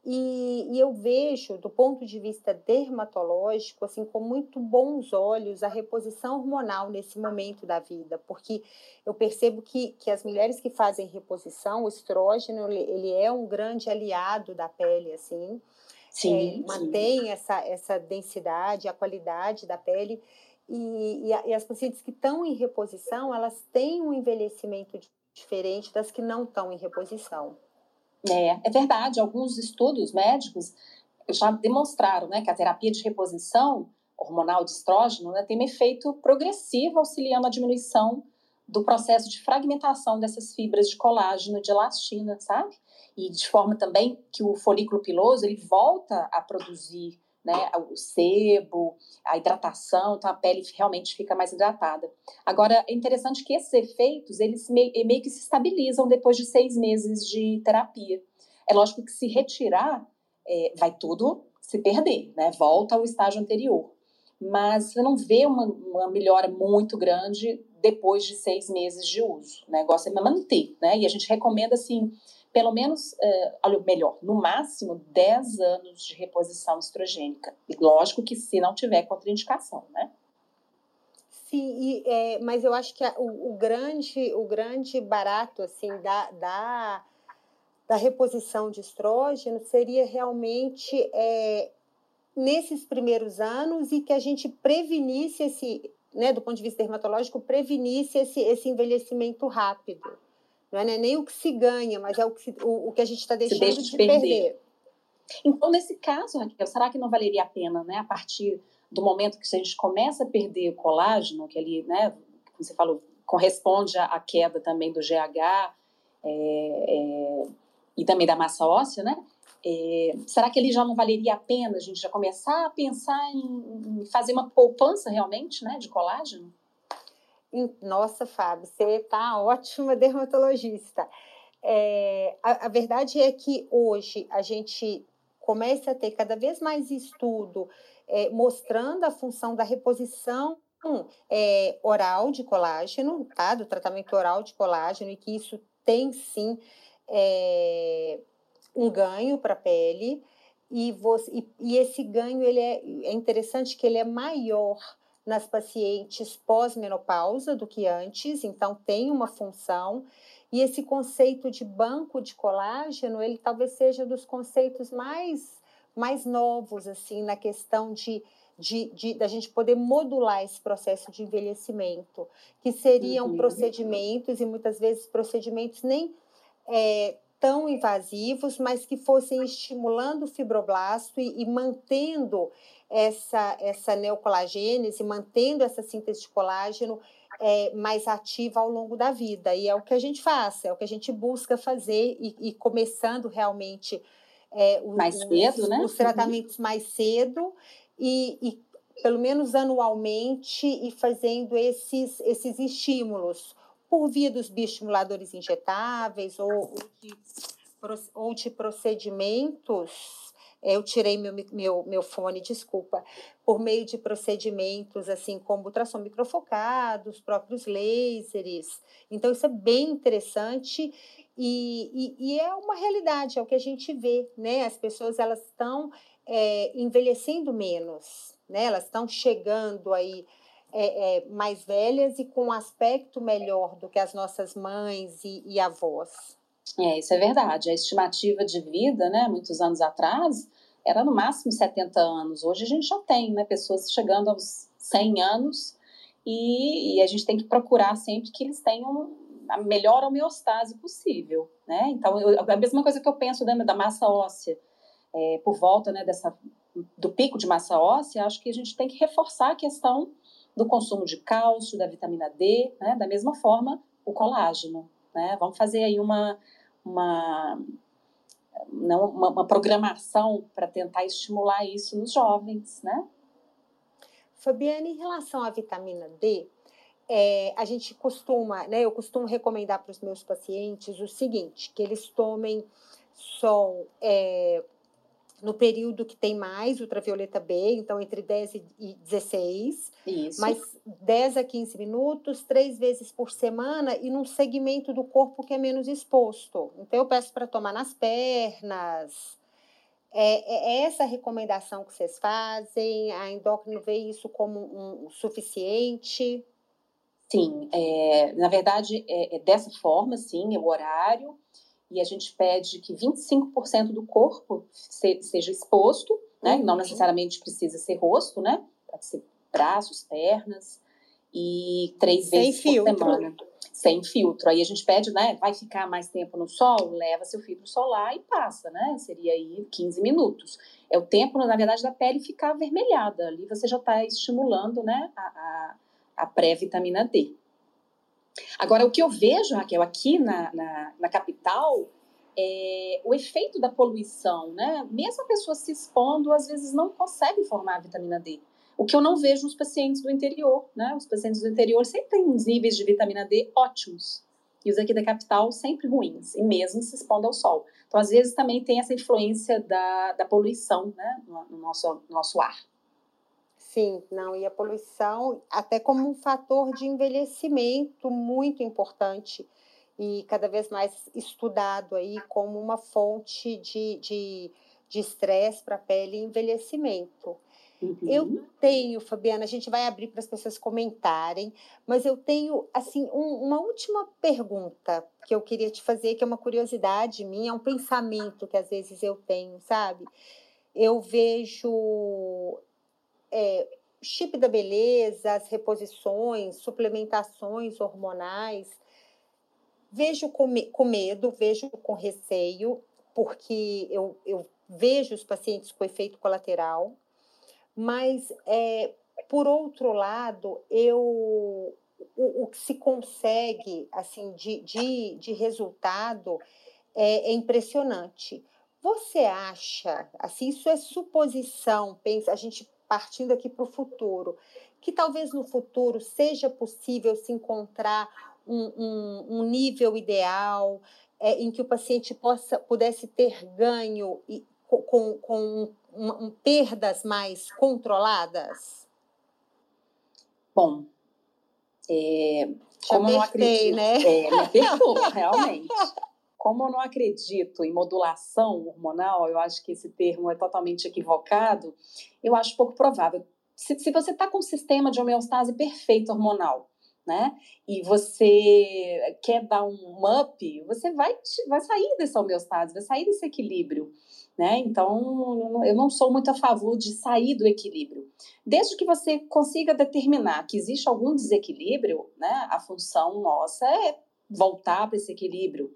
e, e, eu vejo, do ponto de vista dermatológico, assim, com muito bons olhos a reposição hormonal nesse momento da vida, porque eu percebo que, que as mulheres que fazem reposição, o estrógeno, ele, é um grande aliado da pele, assim, sim, é, mantém sim. Essa, essa densidade, a qualidade da pele, e, e, e as pacientes que estão em reposição, elas têm um envelhecimento diferente das que não estão em reposição. É, é verdade. Alguns estudos médicos já demonstraram né, que a terapia de reposição hormonal de estrógeno né, tem um efeito progressivo auxiliando a diminuição do processo de fragmentação dessas fibras de colágeno e de elastina, sabe? E de forma também que o folículo piloso ele volta a produzir né, o sebo, a hidratação, então a pele realmente fica mais hidratada. Agora, é interessante que esses efeitos, eles meio, meio que se estabilizam depois de seis meses de terapia. É lógico que se retirar, é, vai tudo se perder, né, volta ao estágio anterior. Mas você não vê uma, uma melhora muito grande depois de seis meses de uso. O negócio é manter, né, e a gente recomenda, assim, pelo menos, é, olha, melhor, no máximo 10 anos de reposição estrogênica. E lógico que se não tiver contraindicação, né? Sim, e, é, mas eu acho que a, o, o, grande, o grande barato assim da, da, da reposição de estrógeno seria realmente é, nesses primeiros anos e que a gente prevenisse esse, né, do ponto de vista dermatológico, prevenisse esse, esse envelhecimento rápido. Não é nem o que se ganha, mas é o que, o, o que a gente está deixando de, de perder. perder. Então, nesse caso, Raquel, será que não valeria a pena, né, a partir do momento que a gente começa a perder o colágeno, que ali, né, como você falou, corresponde à queda também do GH é, é, e também da massa óssea, né? É, será que ele já não valeria a pena a gente já começar a pensar em, em fazer uma poupança realmente, né, de colágeno? Nossa, Fábio, você está ótima dermatologista. É, a, a, verdade é que hoje a gente começa a ter cada vez mais estudo é, mostrando a função da reposição é, oral de colágeno, tá? do tratamento oral de colágeno, e que isso tem sim é, um ganho para a pele. E, você, e, e, esse ganho ele é, é interessante que ele é maior nas pacientes pós-menopausa do que antes, então tem uma função. E esse conceito de banco de colágeno, ele talvez seja dos conceitos mais, mais novos, assim, na questão de, de, de da gente poder modular esse processo de envelhecimento, que seriam uhum. procedimentos, e muitas vezes procedimentos nem é, tão invasivos, mas que fossem estimulando o fibroblasto e, e mantendo essa, essa neocolagênese, mantendo essa síntese de colágeno é, mais ativa ao longo da vida. E é o que a gente faz, é o que a gente busca fazer e, e começando realmente é, os, mais cedo, né? os tratamentos mais cedo e, e, pelo menos anualmente e fazendo esses, esses estímulos por via dos bioestimuladores injetáveis ou, ou, de, ou de procedimentos eu tirei meu, meu, meu fone, desculpa, por meio de procedimentos assim como ultrassom microfocado, os próprios lasers. Então, isso é bem interessante e, e, e, é uma realidade, é o que a gente vê, né? As pessoas elas estão é, envelhecendo menos, né? Elas estão chegando aí é, é, mais velhas e com um aspecto melhor do que as nossas mães e, e avós. É, isso é verdade. A estimativa de vida, né, muitos anos atrás, era no máximo 70 anos. Hoje a gente já tem, né, pessoas chegando aos 100 anos e, e a gente tem que procurar sempre que eles tenham a melhor homeostase possível, né? Então, eu, a mesma coisa que eu penso da, da massa óssea, é, por volta, né, dessa do pico de massa óssea, acho que a gente tem que reforçar a questão do consumo de cálcio, da vitamina D, né? Da mesma forma, o colágeno, né? Vamos fazer aí uma uma, não, uma, uma programação para tentar estimular isso nos jovens, né? Fabiana, em relação à vitamina D, é, a gente costuma, né, eu costumo recomendar para os meus pacientes o seguinte, que eles tomem sol é, no período que tem mais ultravioleta B, então entre 10 e 16, Isso. mas 10 a 15 minutos, três vezes por semana e num segmento do corpo que é menos exposto. Então eu peço para tomar nas pernas. É, é, essa a recomendação que vocês fazem? A endócrino vê isso como um, um suficiente? Sim, é, na verdade é, é dessa forma, sim, é o horário e a gente pede que 25% do corpo seja exposto, né? Uhum. Não necessariamente precisa ser rosto, né? Pode ser braços, pernas e três Sem vezes filtro. por semana. Sem filtro. Aí a gente pede, né? Vai ficar mais tempo no sol? Leva seu filtro solar e passa, né? Seria aí 15 minutos. É o tempo, na verdade, da pele ficar avermelhada. Ali você já está estimulando, né? A, a, a pré-vitamina D. Agora, o que eu vejo, Raquel, aqui na, na, na capital, é o efeito da poluição, né? Mesmo a pessoa se expondo, às vezes não consegue formar a vitamina D. O que eu não vejo nos pacientes do interior, né? Os pacientes do interior sempre têm uns níveis de vitamina D ótimos. E os aqui da capital sempre ruins, e mesmo se expondo ao sol. Então, às vezes, também tem essa influência da, da poluição, né? No, no nosso, no nosso ar. Sim, não, e a poluição até como um fator de envelhecimento muito importante e cada vez mais estudado aí como uma fonte de estresse de, para a pele e envelhecimento. Uhum. Eu tenho, Fabiana, a gente vai abrir para as pessoas comentarem, mas eu tenho, assim, um, uma última pergunta que eu queria te fazer, que é uma curiosidade minha, é um pensamento que às vezes eu tenho, sabe? Eu vejo é, chip da beleza, as reposições, suplementações hormonais. Vejo com, com medo, vejo com receio, porque eu, eu vejo os pacientes com efeito colateral, mas, é, por outro lado, eu o, o, que se consegue assim de, de, de resultado é, é, impressionante. Você acha, assim, isso é suposição, pensa, a gente partindo aqui para o futuro, que talvez no futuro seja possível se encontrar um, um, um nível ideal é, em que o paciente possa, pudesse ter ganho e, com, com um, perdas mais controladas? Bom, é, como eu acredito, né? É, me apertou, realmente. Como eu não acredito em modulação hormonal, eu acho que esse termo é totalmente equivocado, eu acho pouco provável. Se, se você está com um sistema de homeostase perfeito hormonal, né? E você quer dar um up, você vai, vai sair dessa homeostase, vai sair desse equilíbrio, né? Então, eu não sou muito a favor de sair do equilíbrio. Desde que você consiga determinar que existe algum desequilíbrio, né? A função nossa é voltar para esse equilíbrio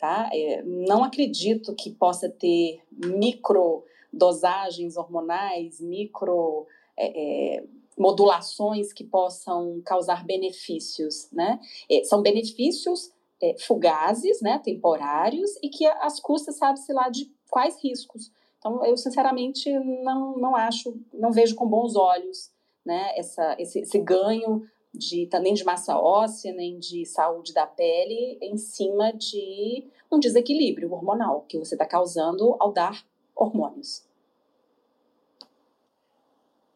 tá? É, não acredito que possa ter micro dosagens hormonais, micro é, é, modulações que possam causar benefícios, né? É, são benefícios é, fugazes, né, temporários, e que as custas sabe-se lá de quais riscos. Então, eu sinceramente não, não acho, não vejo com bons olhos né, essa, esse, esse ganho de tá, nem de massa óssea, nem de saúde da pele, em cima de um desequilíbrio hormonal que você está causando ao dar hormônios.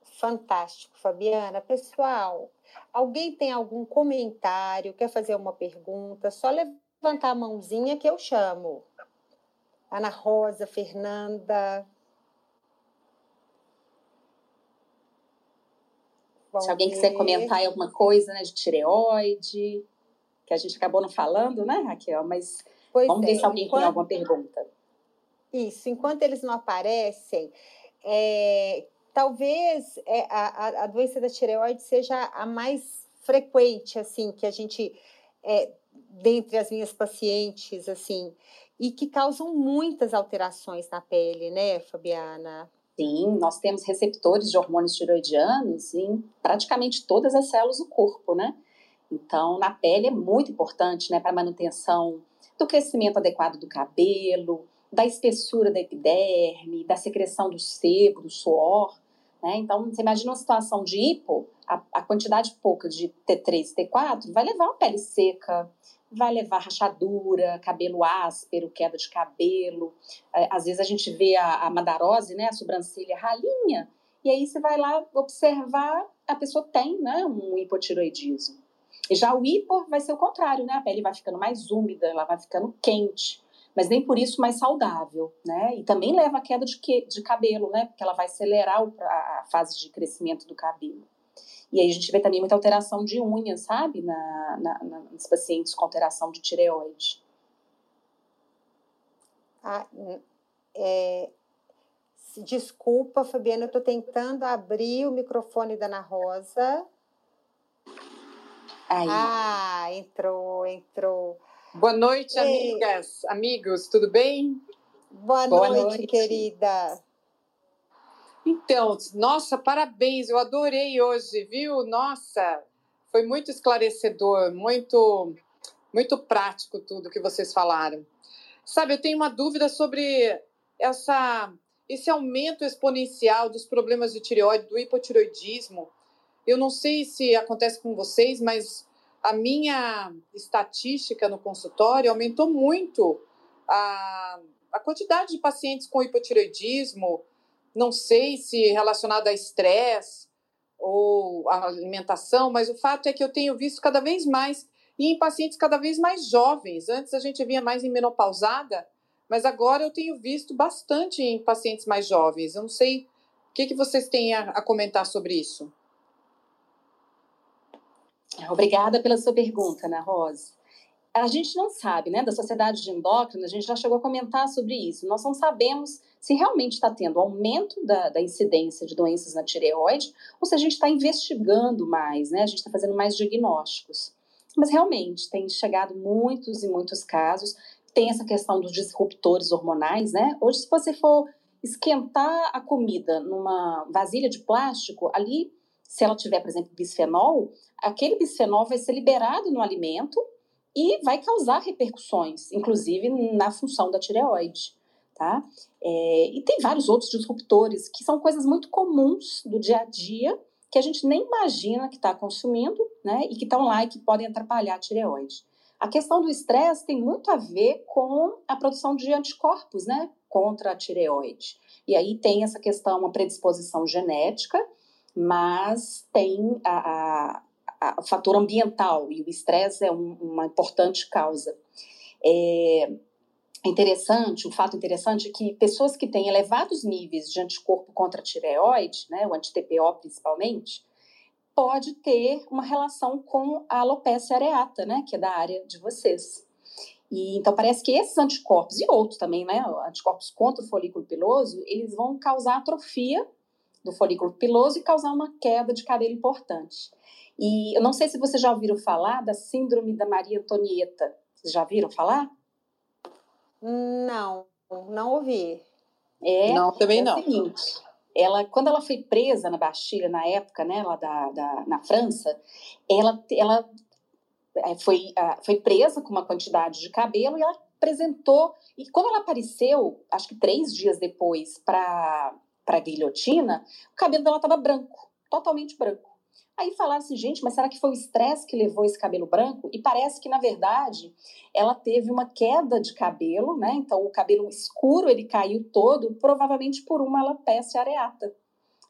Fantástico, Fabiana. Pessoal, alguém tem algum comentário, quer fazer uma pergunta? Só levantar a mãozinha que eu chamo. Ana Rosa, Fernanda, Se alguém quiser comentar alguma coisa né, de tireoide, que a gente acabou não falando, né, Raquel? Mas pois vamos é. ver se alguém enquanto... tem alguma pergunta. Isso, enquanto eles não aparecem, é, talvez é, a, a doença da tireoide seja a mais frequente, assim, que a gente, é, dentre as minhas pacientes, assim, e que causam muitas alterações na pele, né, Fabiana? Sim, nós temos receptores de hormônios tiroidianos em praticamente todas as células do corpo, né? Então, na pele é muito importante, né, para manutenção do crescimento adequado do cabelo, da espessura da epiderme, da secreção do sebo, do suor. Né? Então, você imagina uma situação de hipo, a, a, quantidade pouca de T3 e T4 vai levar a pele seca, vai levar rachadura, cabelo áspero, queda de cabelo. É, às vezes a gente vê a, a madarose, né, a sobrancelha ralinha, e aí você vai lá observar, a pessoa tem né, um hipotiroidismo. Já o hipo vai ser o contrário, né? A pele vai ficando mais úmida, ela vai ficando quente mas nem por isso mais saudável, né? E também leva à queda de, que, de cabelo, né? Porque ela vai acelerar a fase de crescimento do cabelo. E aí a gente vê também muita alteração de unhas, sabe? Na, na, na nos pacientes com alteração de tireoide. Ah, é, desculpa, Fabiana, eu estou tentando abrir o microfone da Ana Rosa. Aí. Ah, entrou, entrou. Boa noite, amigas, amigos, tudo bem? Boa, Boa noite, noite, querida. Então, nossa, parabéns, eu adorei hoje, viu? Nossa, foi muito esclarecedor, muito, muito prático tudo que vocês falaram. Sabe, eu tenho uma dúvida sobre essa, esse aumento exponencial dos problemas de tireoide, do hipotiroidismo. Eu não sei se acontece com vocês, mas a minha estatística no consultório aumentou muito a, a quantidade de pacientes com hipotireoidismo, não sei se relacionado a estresse ou a alimentação, mas o fato é que eu tenho visto cada vez mais e em pacientes cada vez mais jovens. Antes a gente via mais em menopausada, mas agora eu tenho visto bastante em pacientes mais jovens. Eu não sei o que, que vocês têm a, a comentar sobre isso. Obrigada pela sua pergunta, Ana Rosa. A gente não sabe, né, da sociedade de endócrina, a gente já chegou a comentar sobre isso. Nós não sabemos se realmente está tendo aumento da, da, incidência de doenças na tireoide ou se a gente está investigando mais, né, a gente está fazendo mais diagnósticos. Mas realmente tem chegado muitos e muitos casos. Tem essa questão dos disruptores hormonais, né? Hoje, se você for esquentar a comida numa vasilha de plástico, ali se ela tiver, por exemplo, bisfenol, aquele bisfenol vai ser liberado no alimento e vai causar repercussões, inclusive na função da tireoide. Tá? É, e tem vários outros disruptores que são coisas muito comuns do dia a dia que a gente nem imagina que está consumindo, né? E que estão lá e que podem atrapalhar a tireoide. A questão do estresse tem muito a ver com a produção de anticorpos, né? Contra a tireoide. E aí tem essa questão, uma predisposição genética, mas tem a, a, a fator ambiental e o estresse é um, uma importante causa. É interessante, um fato interessante é que pessoas que têm elevados níveis de anticorpo contra a tireoide, né, o anti-TPO principalmente, pode ter uma relação com a alopecia areata, né, que é da área de vocês. E, então, parece que esses anticorpos, e outros também, né, anticorpos contra o folículo piloso, eles vão causar atrofia do folículo piloso e causar uma queda de cabelo importante. E eu não sei se vocês já ouviram falar da síndrome da Maria Antonieta. Vocês já viram falar? Não, não ouvi. É, não, também é não. O seguinte, ela, quando ela foi presa na Bastilha, na época, né, lá da, da na França, ela, ela é, foi, foi presa com uma quantidade de cabelo e ela apresentou. E quando ela apareceu, acho que três dias depois, para para a guilhotina, o cabelo dela estava branco, totalmente branco. Aí falaram assim, gente, mas será que foi o estresse que levou esse cabelo branco? E parece que, na verdade, ela teve uma queda de cabelo, né? Então, o cabelo escuro, ele caiu todo, provavelmente por uma alopecia areata.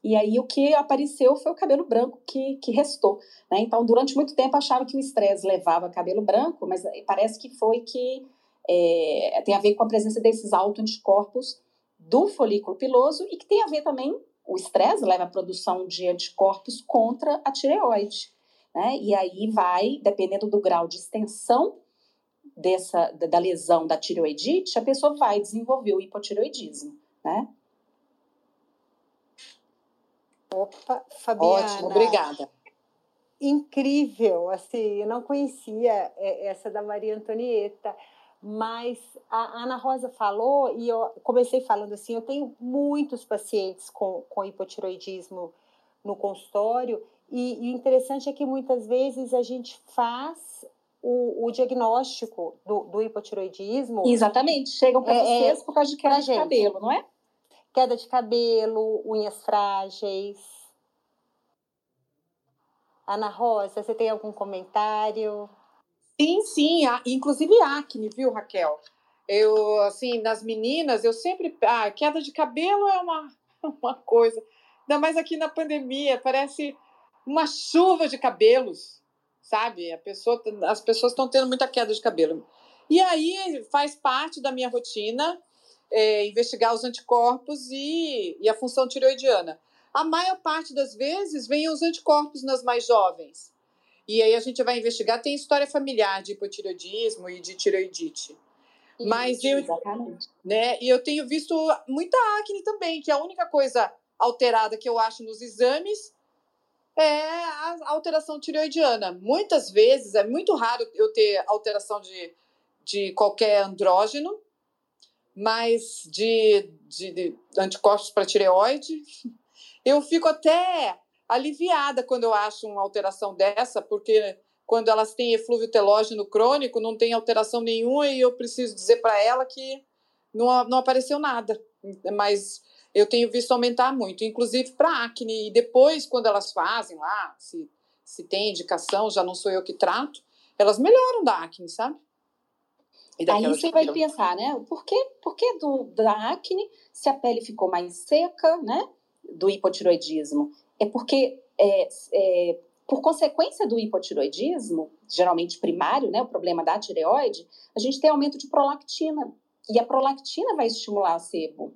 E aí o que apareceu foi o cabelo branco que, que restou. Né? Então, durante muito tempo achava que o estresse levava cabelo branco, mas parece que foi que é, tem a ver com a presença desses autoanticorpos do folículo piloso e que tem a ver também, o estresse leva à produção de anticorpos contra a tireoide. Né? E aí vai, dependendo do grau de extensão dessa da lesão da tireoidite, a pessoa vai desenvolver o hipotireoidismo, né? Opa, Fabiana. Ótimo, obrigada. Incrível, assim, eu não conhecia é, essa da Maria Antonieta, mas a Ana Rosa falou, e eu comecei falando assim, eu tenho muitos pacientes com, com hipotiroidismo no consultório, e, e o interessante é que muitas vezes a gente faz o, o diagnóstico do, do, hipotiroidismo. Exatamente, chegam para é, vocês por causa de queda de cabelo, não é? Queda de cabelo, unhas frágeis. Ana Rosa, você tem algum comentário? Sim, sim, inclusive acne, viu, Raquel? Eu, assim, nas meninas, eu sempre. Ah, queda de cabelo é uma, uma coisa. Ainda mais aqui na pandemia, parece uma chuva de cabelos sabe? Pessoa, as pessoas estão tendo muita queda de cabelo. E aí faz parte da minha rotina é, investigar os anticorpos e, e a função tiroidiana. A maior parte das vezes vem os anticorpos nas mais jovens. E aí a gente vai investigar, tem história familiar de hipotireoidismo e de tireoidite. Mas eu, exatamente. né, e eu tenho visto muita acne também, que a única coisa alterada que eu acho nos exames é a alteração tireoidiana. Muitas vezes, é muito raro eu ter alteração de, de qualquer andrógeno, mas de, de, de anticorpos para tireoide, eu fico até aliviada quando eu acho uma alteração dessa, porque quando elas têm eflúvio telógeno crônico, não tem alteração nenhuma e eu preciso dizer para ela que não, não apareceu nada. Mas eu tenho visto aumentar muito, inclusive para acne. E depois, quando elas fazem lá, se, se tem indicação, já não sou eu que trato, elas melhoram da acne, sabe? Aí você vai pensar, né? Por que, por que do, da acne se a pele ficou mais seca, né? Do hipotiroidismo? É porque, é, é, por consequência do hipotiroidismo, geralmente primário, né? O problema da tireoide, a gente tem aumento de prolactina. E a prolactina vai estimular o sebo.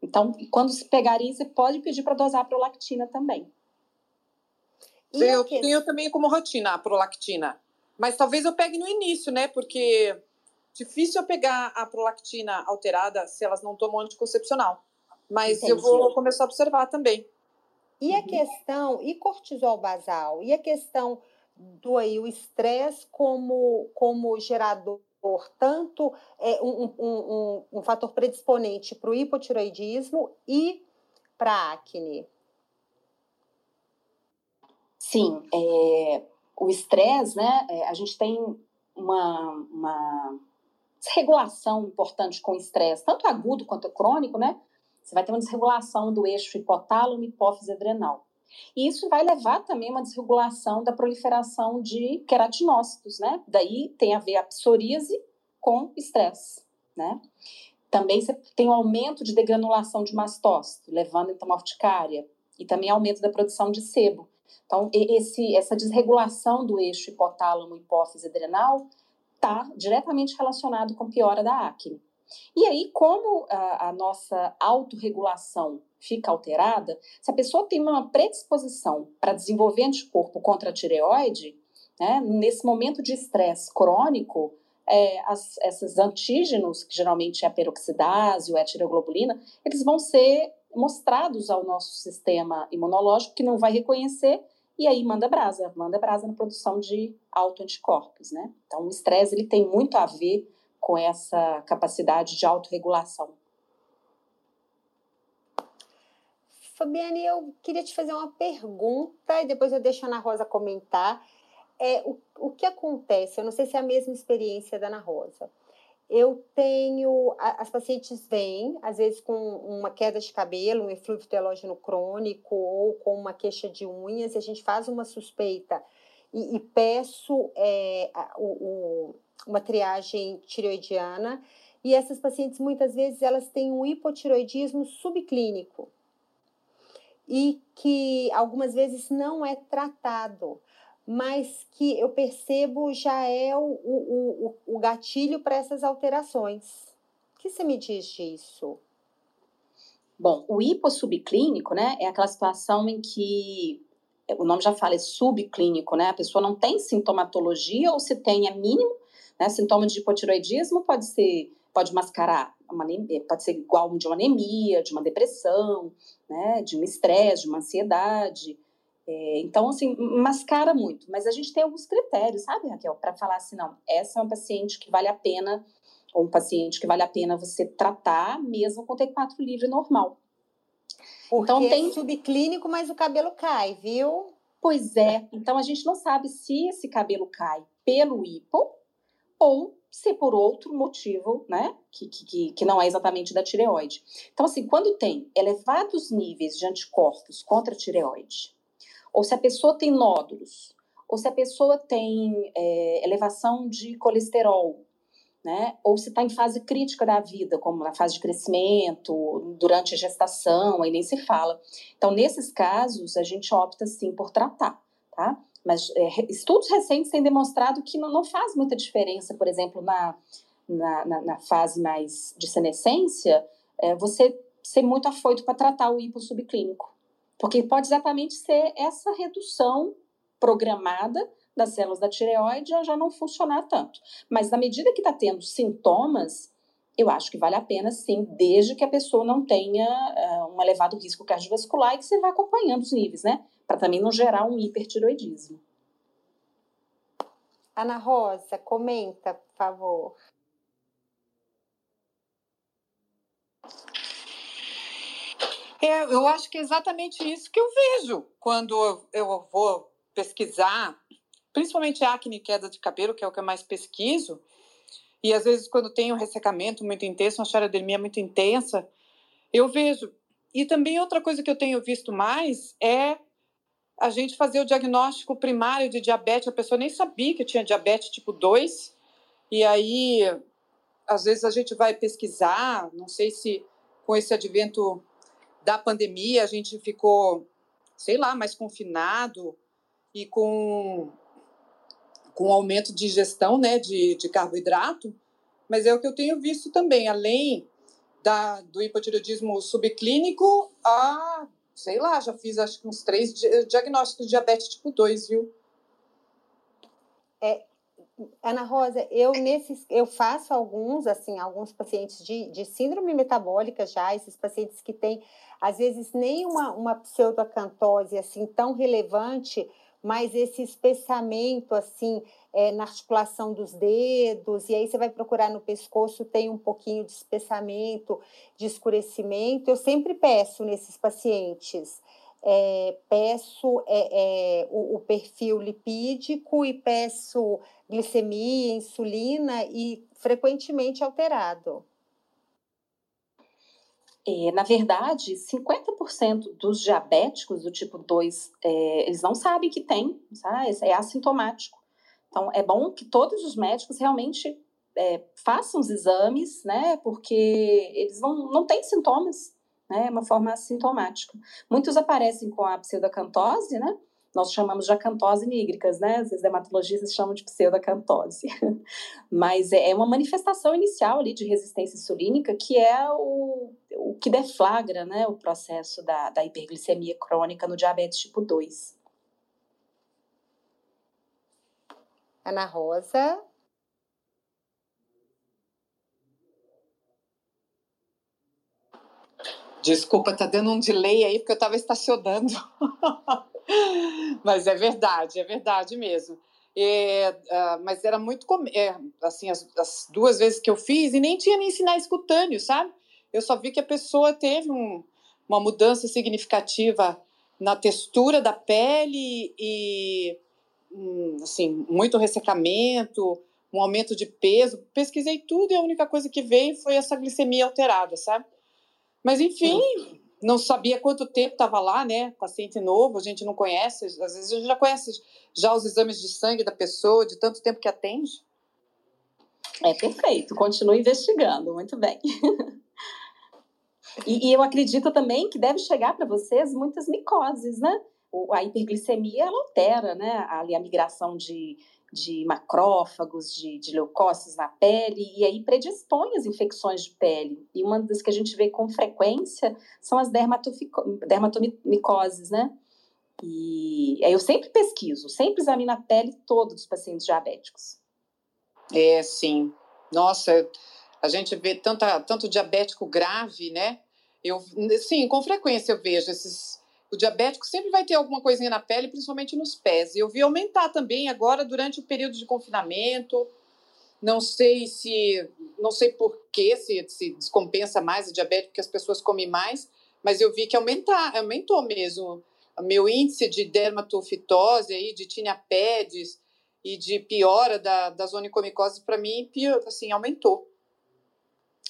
Então, quando se pegar isso, você pode pedir para dosar a prolactina também. Sim, eu tenho também como rotina a prolactina. Mas talvez eu pegue no início, né? Porque difícil eu pegar a prolactina alterada se elas não tomam anticoncepcional. Mas Entendi. eu vou começar a observar também. E a uhum. questão, e cortisol basal? E a questão do aí, o estresse como, como gerador tanto é, um, um, um, um fator predisponente para o hipotiroidismo e para a acne. Sim, é, o estresse, né? É, a gente tem uma, uma desregulação importante com o estresse, tanto agudo quanto crônico, né? Você vai ter uma desregulação do eixo hipotálamo hipófise adrenal. E isso vai levar também a uma desregulação da proliferação de queratinócitos, né? Daí tem a ver a psoríase com estresse, né? Também você tem um aumento de degranulação de mastócito, levando então a urticária, e também aumento da produção de sebo. Então, esse, essa desregulação do eixo hipotálamo hipófise adrenal está diretamente relacionado com piora da acne. E aí, como a, a nossa autorregulação fica alterada, se a pessoa tem uma predisposição para desenvolver anticorpo contra a tireoide, né, nesse momento de estresse crônico, é, as, esses antígenos, que geralmente é a peroxidase ou a tireoglobulina, eles vão ser mostrados ao nosso sistema imunológico, que não vai reconhecer, e aí manda brasa, manda brasa na produção de autoanticorpos, né? Então, o estresse, ele tem muito a ver com essa capacidade de autorregulação. Fabiane, eu queria te fazer uma pergunta e depois eu deixo a Ana Rosa comentar. É, o, o que acontece? Eu não sei se é a mesma experiência da Ana Rosa. Eu tenho. As pacientes vêm, às vezes, com uma queda de cabelo, um eflúvio telógeno crônico ou com uma queixa de unhas, e a gente faz uma suspeita e, e peço é, o, o, uma triagem tireoidiana. E essas pacientes, muitas vezes, elas têm um hipotiroidismo subclínico. e que algumas vezes não é tratado, mas que eu percebo já é o, o, o, o gatilho para essas alterações. O que você me diz disso? Bom, o hipossubclínico, né, é aquela situação em que o nome já fala, é subclínico, né? A pessoa não tem sintomatologia ou se tem é mínimo, né? Sintoma de hipotiroidismo pode ser, pode mascarar, uma, pode ser igual de uma anemia, de uma depressão, né? De um estresse, de uma ansiedade. É, então, assim, mascara muito. Mas a gente tem alguns critérios, sabe, Raquel, para falar assim, não, essa é uma paciente que vale a pena, ou um paciente que vale a pena você tratar, mesmo com T4 livre normal. Porque então tem é subclínico, mas o cabelo cai, viu? Pois é. Então a gente não sabe se esse cabelo cai pelo hipo ou se por outro motivo, né, que, que, que não é exatamente da tireoide. Então, assim, quando tem elevados níveis de anticorpos contra a tireoide, ou se a pessoa tem nódulos, ou se a pessoa tem é, elevação de colesterol, né? Ou se está em fase crítica da vida, como na fase de crescimento, durante a gestação, aí nem se fala. Então, nesses casos, a gente opta sim por tratar, tá? Mas é, estudos recentes têm demonstrado que não, não, faz muita diferença, por exemplo, na, na, na, na fase mais de senescência, é, você ser muito afoito para tratar o hipossubclínico. Porque pode exatamente ser essa redução programada das células da tireoide já não funcionar tanto. Mas na medida que está tendo sintomas, eu acho que vale a pena sim, desde que a pessoa não tenha uh, um elevado risco cardiovascular e que você vá acompanhando os níveis, né? Para também não gerar um hipertiroidismo. Ana Rosa, comenta, por favor. É, eu acho que é exatamente isso que eu vejo quando eu vou pesquisar principalmente acne e queda de cabelo, que é o que eu mais pesquiso. E às vezes, quando tem um ressecamento muito intenso, uma xarodermia muito intensa, eu vejo. E também outra coisa que eu tenho visto mais é a gente fazer o diagnóstico primário de diabetes. A pessoa nem sabia que tinha diabetes tipo 2. E aí, às vezes, a gente vai pesquisar. Não sei se com esse advento da pandemia a gente ficou, sei lá, mais confinado e com com aumento de ingestão né, de, de carboidrato, mas é o que eu tenho visto também, além da, do hipotireoidismo subclínico, a, sei lá, já fiz acho que uns três diagnósticos de diabetes tipo 2, viu? É, Ana Rosa, eu nesses, eu faço alguns, assim, alguns pacientes de, de síndrome metabólica já, esses pacientes que têm, às vezes, nem uma, uma assim, tão relevante, mas esse espessamento assim é, na articulação dos dedos, e aí você vai procurar no pescoço, tem um pouquinho de espessamento, de escurecimento. Eu sempre peço nesses pacientes, é, peço é, é o, o, perfil lipídico e peço glicemia, insulina e frequentemente alterado. É, na verdade, 50% dos diabéticos do tipo 2, é, eles não sabem que tem, sabe? é assintomático. Então, é bom que todos os médicos realmente é, façam os exames, né? Porque eles não, não têm sintomas, né? É uma forma assintomática. Muitos aparecem com a pseudocantose, né? nós chamamos de acantose nígricas, né? Às vezes dermatologistas chamam de pseudacantose. Mas é, é uma manifestação inicial ali de resistência insulínica que é o, o que deflagra né, o processo da, da hiperglicemia crônica no diabetes tipo 2. Ana Rosa. Desculpa, tá dando um delay aí porque eu estava estacionando. mas é verdade, é verdade mesmo. É, uh, mas era muito é, assim as, as, duas vezes que eu fiz e nem tinha nem sinais cutâneos, sabe? Eu só vi que a pessoa teve um, uma mudança significativa na textura da pele e assim muito ressecamento, um aumento de peso. Pesquisei tudo e a única coisa que veio foi essa glicemia alterada, sabe? Mas enfim, não sabia quanto tempo estava lá, né? Paciente novo, a gente não conhece, às vezes a gente já conhece já os exames de sangue da pessoa, de tanto tempo que atende. É perfeito, continue investigando, muito bem. E, e, eu acredito também que deve chegar para vocês muitas micoses, né? A hiperglicemia, ela altera, né? Ali a migração de, de macrófagos, de, de leucócitos na pele, e aí predispõe as infecções de pele. E uma das que a gente vê com frequência são as dermatomicoses, né? E aí eu sempre pesquiso, sempre examino a pele toda dos pacientes diabéticos. É, sim. Nossa, a gente vê tanta, tanto diabético grave, né? Eu, sim, com frequência eu vejo esses. O diabético sempre vai ter alguma coisinha na pele, principalmente nos pés. E eu vi aumentar também agora durante o período de confinamento. Não sei se, não sei por que se, se descompensa mais o diabetes porque as pessoas comem mais, mas eu vi que aumentar, aumentou mesmo meu índice de dermatofitose aí, de tinea pedis e de piora da, das onicomicoses, para mim, assim, aumentou.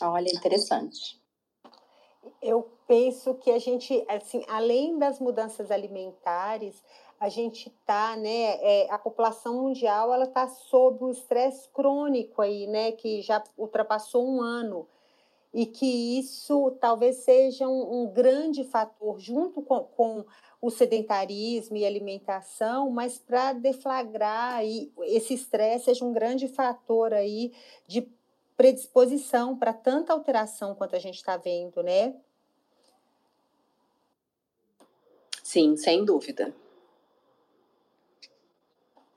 Olha, interessante. Eu penso que a gente, assim, além das mudanças alimentares, a gente está, né, é, a população mundial, ela está sob o estresse crônico aí, né, que já ultrapassou um ano e que isso talvez seja um, um grande fator, junto com, com, o sedentarismo e alimentação, mas para deflagrar aí, esse estresse seja um grande fator aí de predisposição para tanta alteração quanto a gente está vendo, né? Sim, sem dúvida.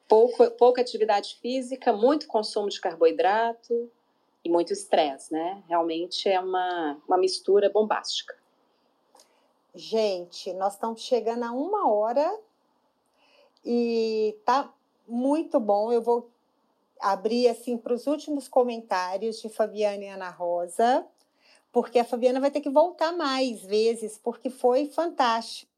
Pouco, pouca atividade física, muito consumo de carboidrato, e muito estresse, né? Realmente é uma, uma mistura bombástica. Gente, nós estamos chegando a uma hora e tá muito bom. Eu vou abrir assim para os últimos comentários de Fabiana e Ana Rosa, porque a Fabiana vai ter que voltar mais vezes, porque foi fantástico.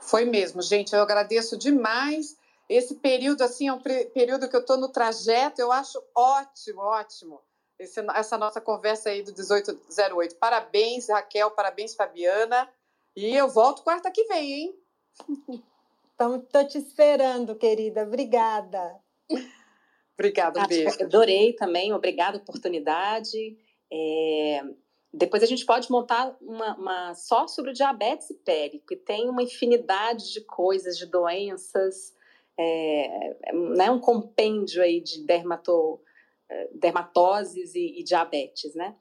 Foi mesmo, gente. Eu agradeço demais esse período, assim, é um período que eu estou no trajeto, eu acho ótimo, ótimo. Esse, essa nossa conversa aí do 1808. Parabéns, Raquel, parabéns, Fabiana. E eu volto quarta que vem, hein? Então, estou te esperando, querida. Obrigada. Obrigada, um beijo. Adorei também, obrigada a oportunidade. É... Depois a gente pode montar uma, uma, só sobre diabetes e pele, porque tem uma infinidade de coisas, de doenças, é, né, um compêndio aí de dermato, é, dermatoses e, e, diabetes, né?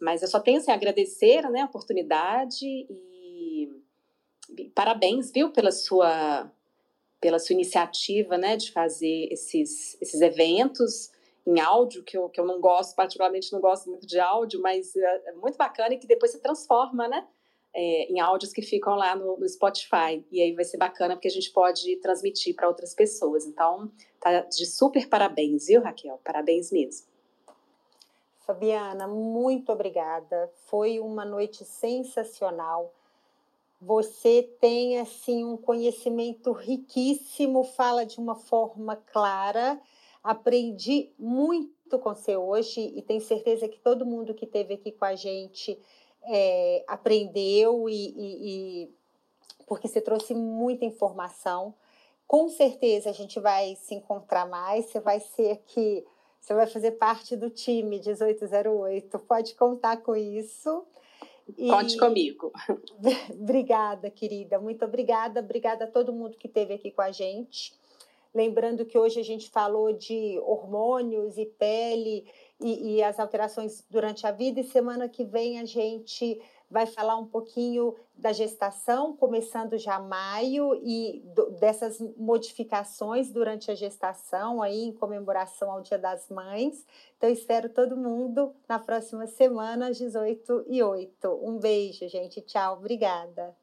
Mas eu só tenho assim, a agradecer né, a oportunidade e, e parabéns, viu, pela sua, pela sua iniciativa, né, de fazer esses, esses eventos em áudio, que eu, que eu não gosto, particularmente não gosto muito de áudio, mas é, é muito bacana e que depois se transforma, né? é, em áudios que ficam lá no, no, Spotify. E aí vai ser bacana porque a gente pode transmitir para outras pessoas. Então, tá de super parabéns, viu, Raquel? Parabéns mesmo. Fabiana, muito obrigada. Foi uma noite sensacional. Você tem assim um conhecimento riquíssimo, fala de uma forma clara. Aprendi muito com você hoje e tenho certeza que todo mundo que esteve aqui com a gente é, aprendeu e, e, e porque você trouxe muita informação. Com certeza a gente vai se encontrar mais. Você vai ser aqui, você vai fazer parte do time 1808. Pode contar com isso. E... Conte comigo. obrigada, querida. Muito obrigada. Obrigada a todo mundo que esteve aqui com a gente. Lembrando que hoje a gente falou de hormônios e pele e, e, as alterações durante a vida, e semana que vem a gente vai falar um pouquinho da gestação, começando já maio, e dessas modificações durante a gestação, aí em comemoração ao Dia das Mães. Então, espero todo mundo na próxima semana, às 18 e 8. Um beijo, gente. Tchau, obrigada.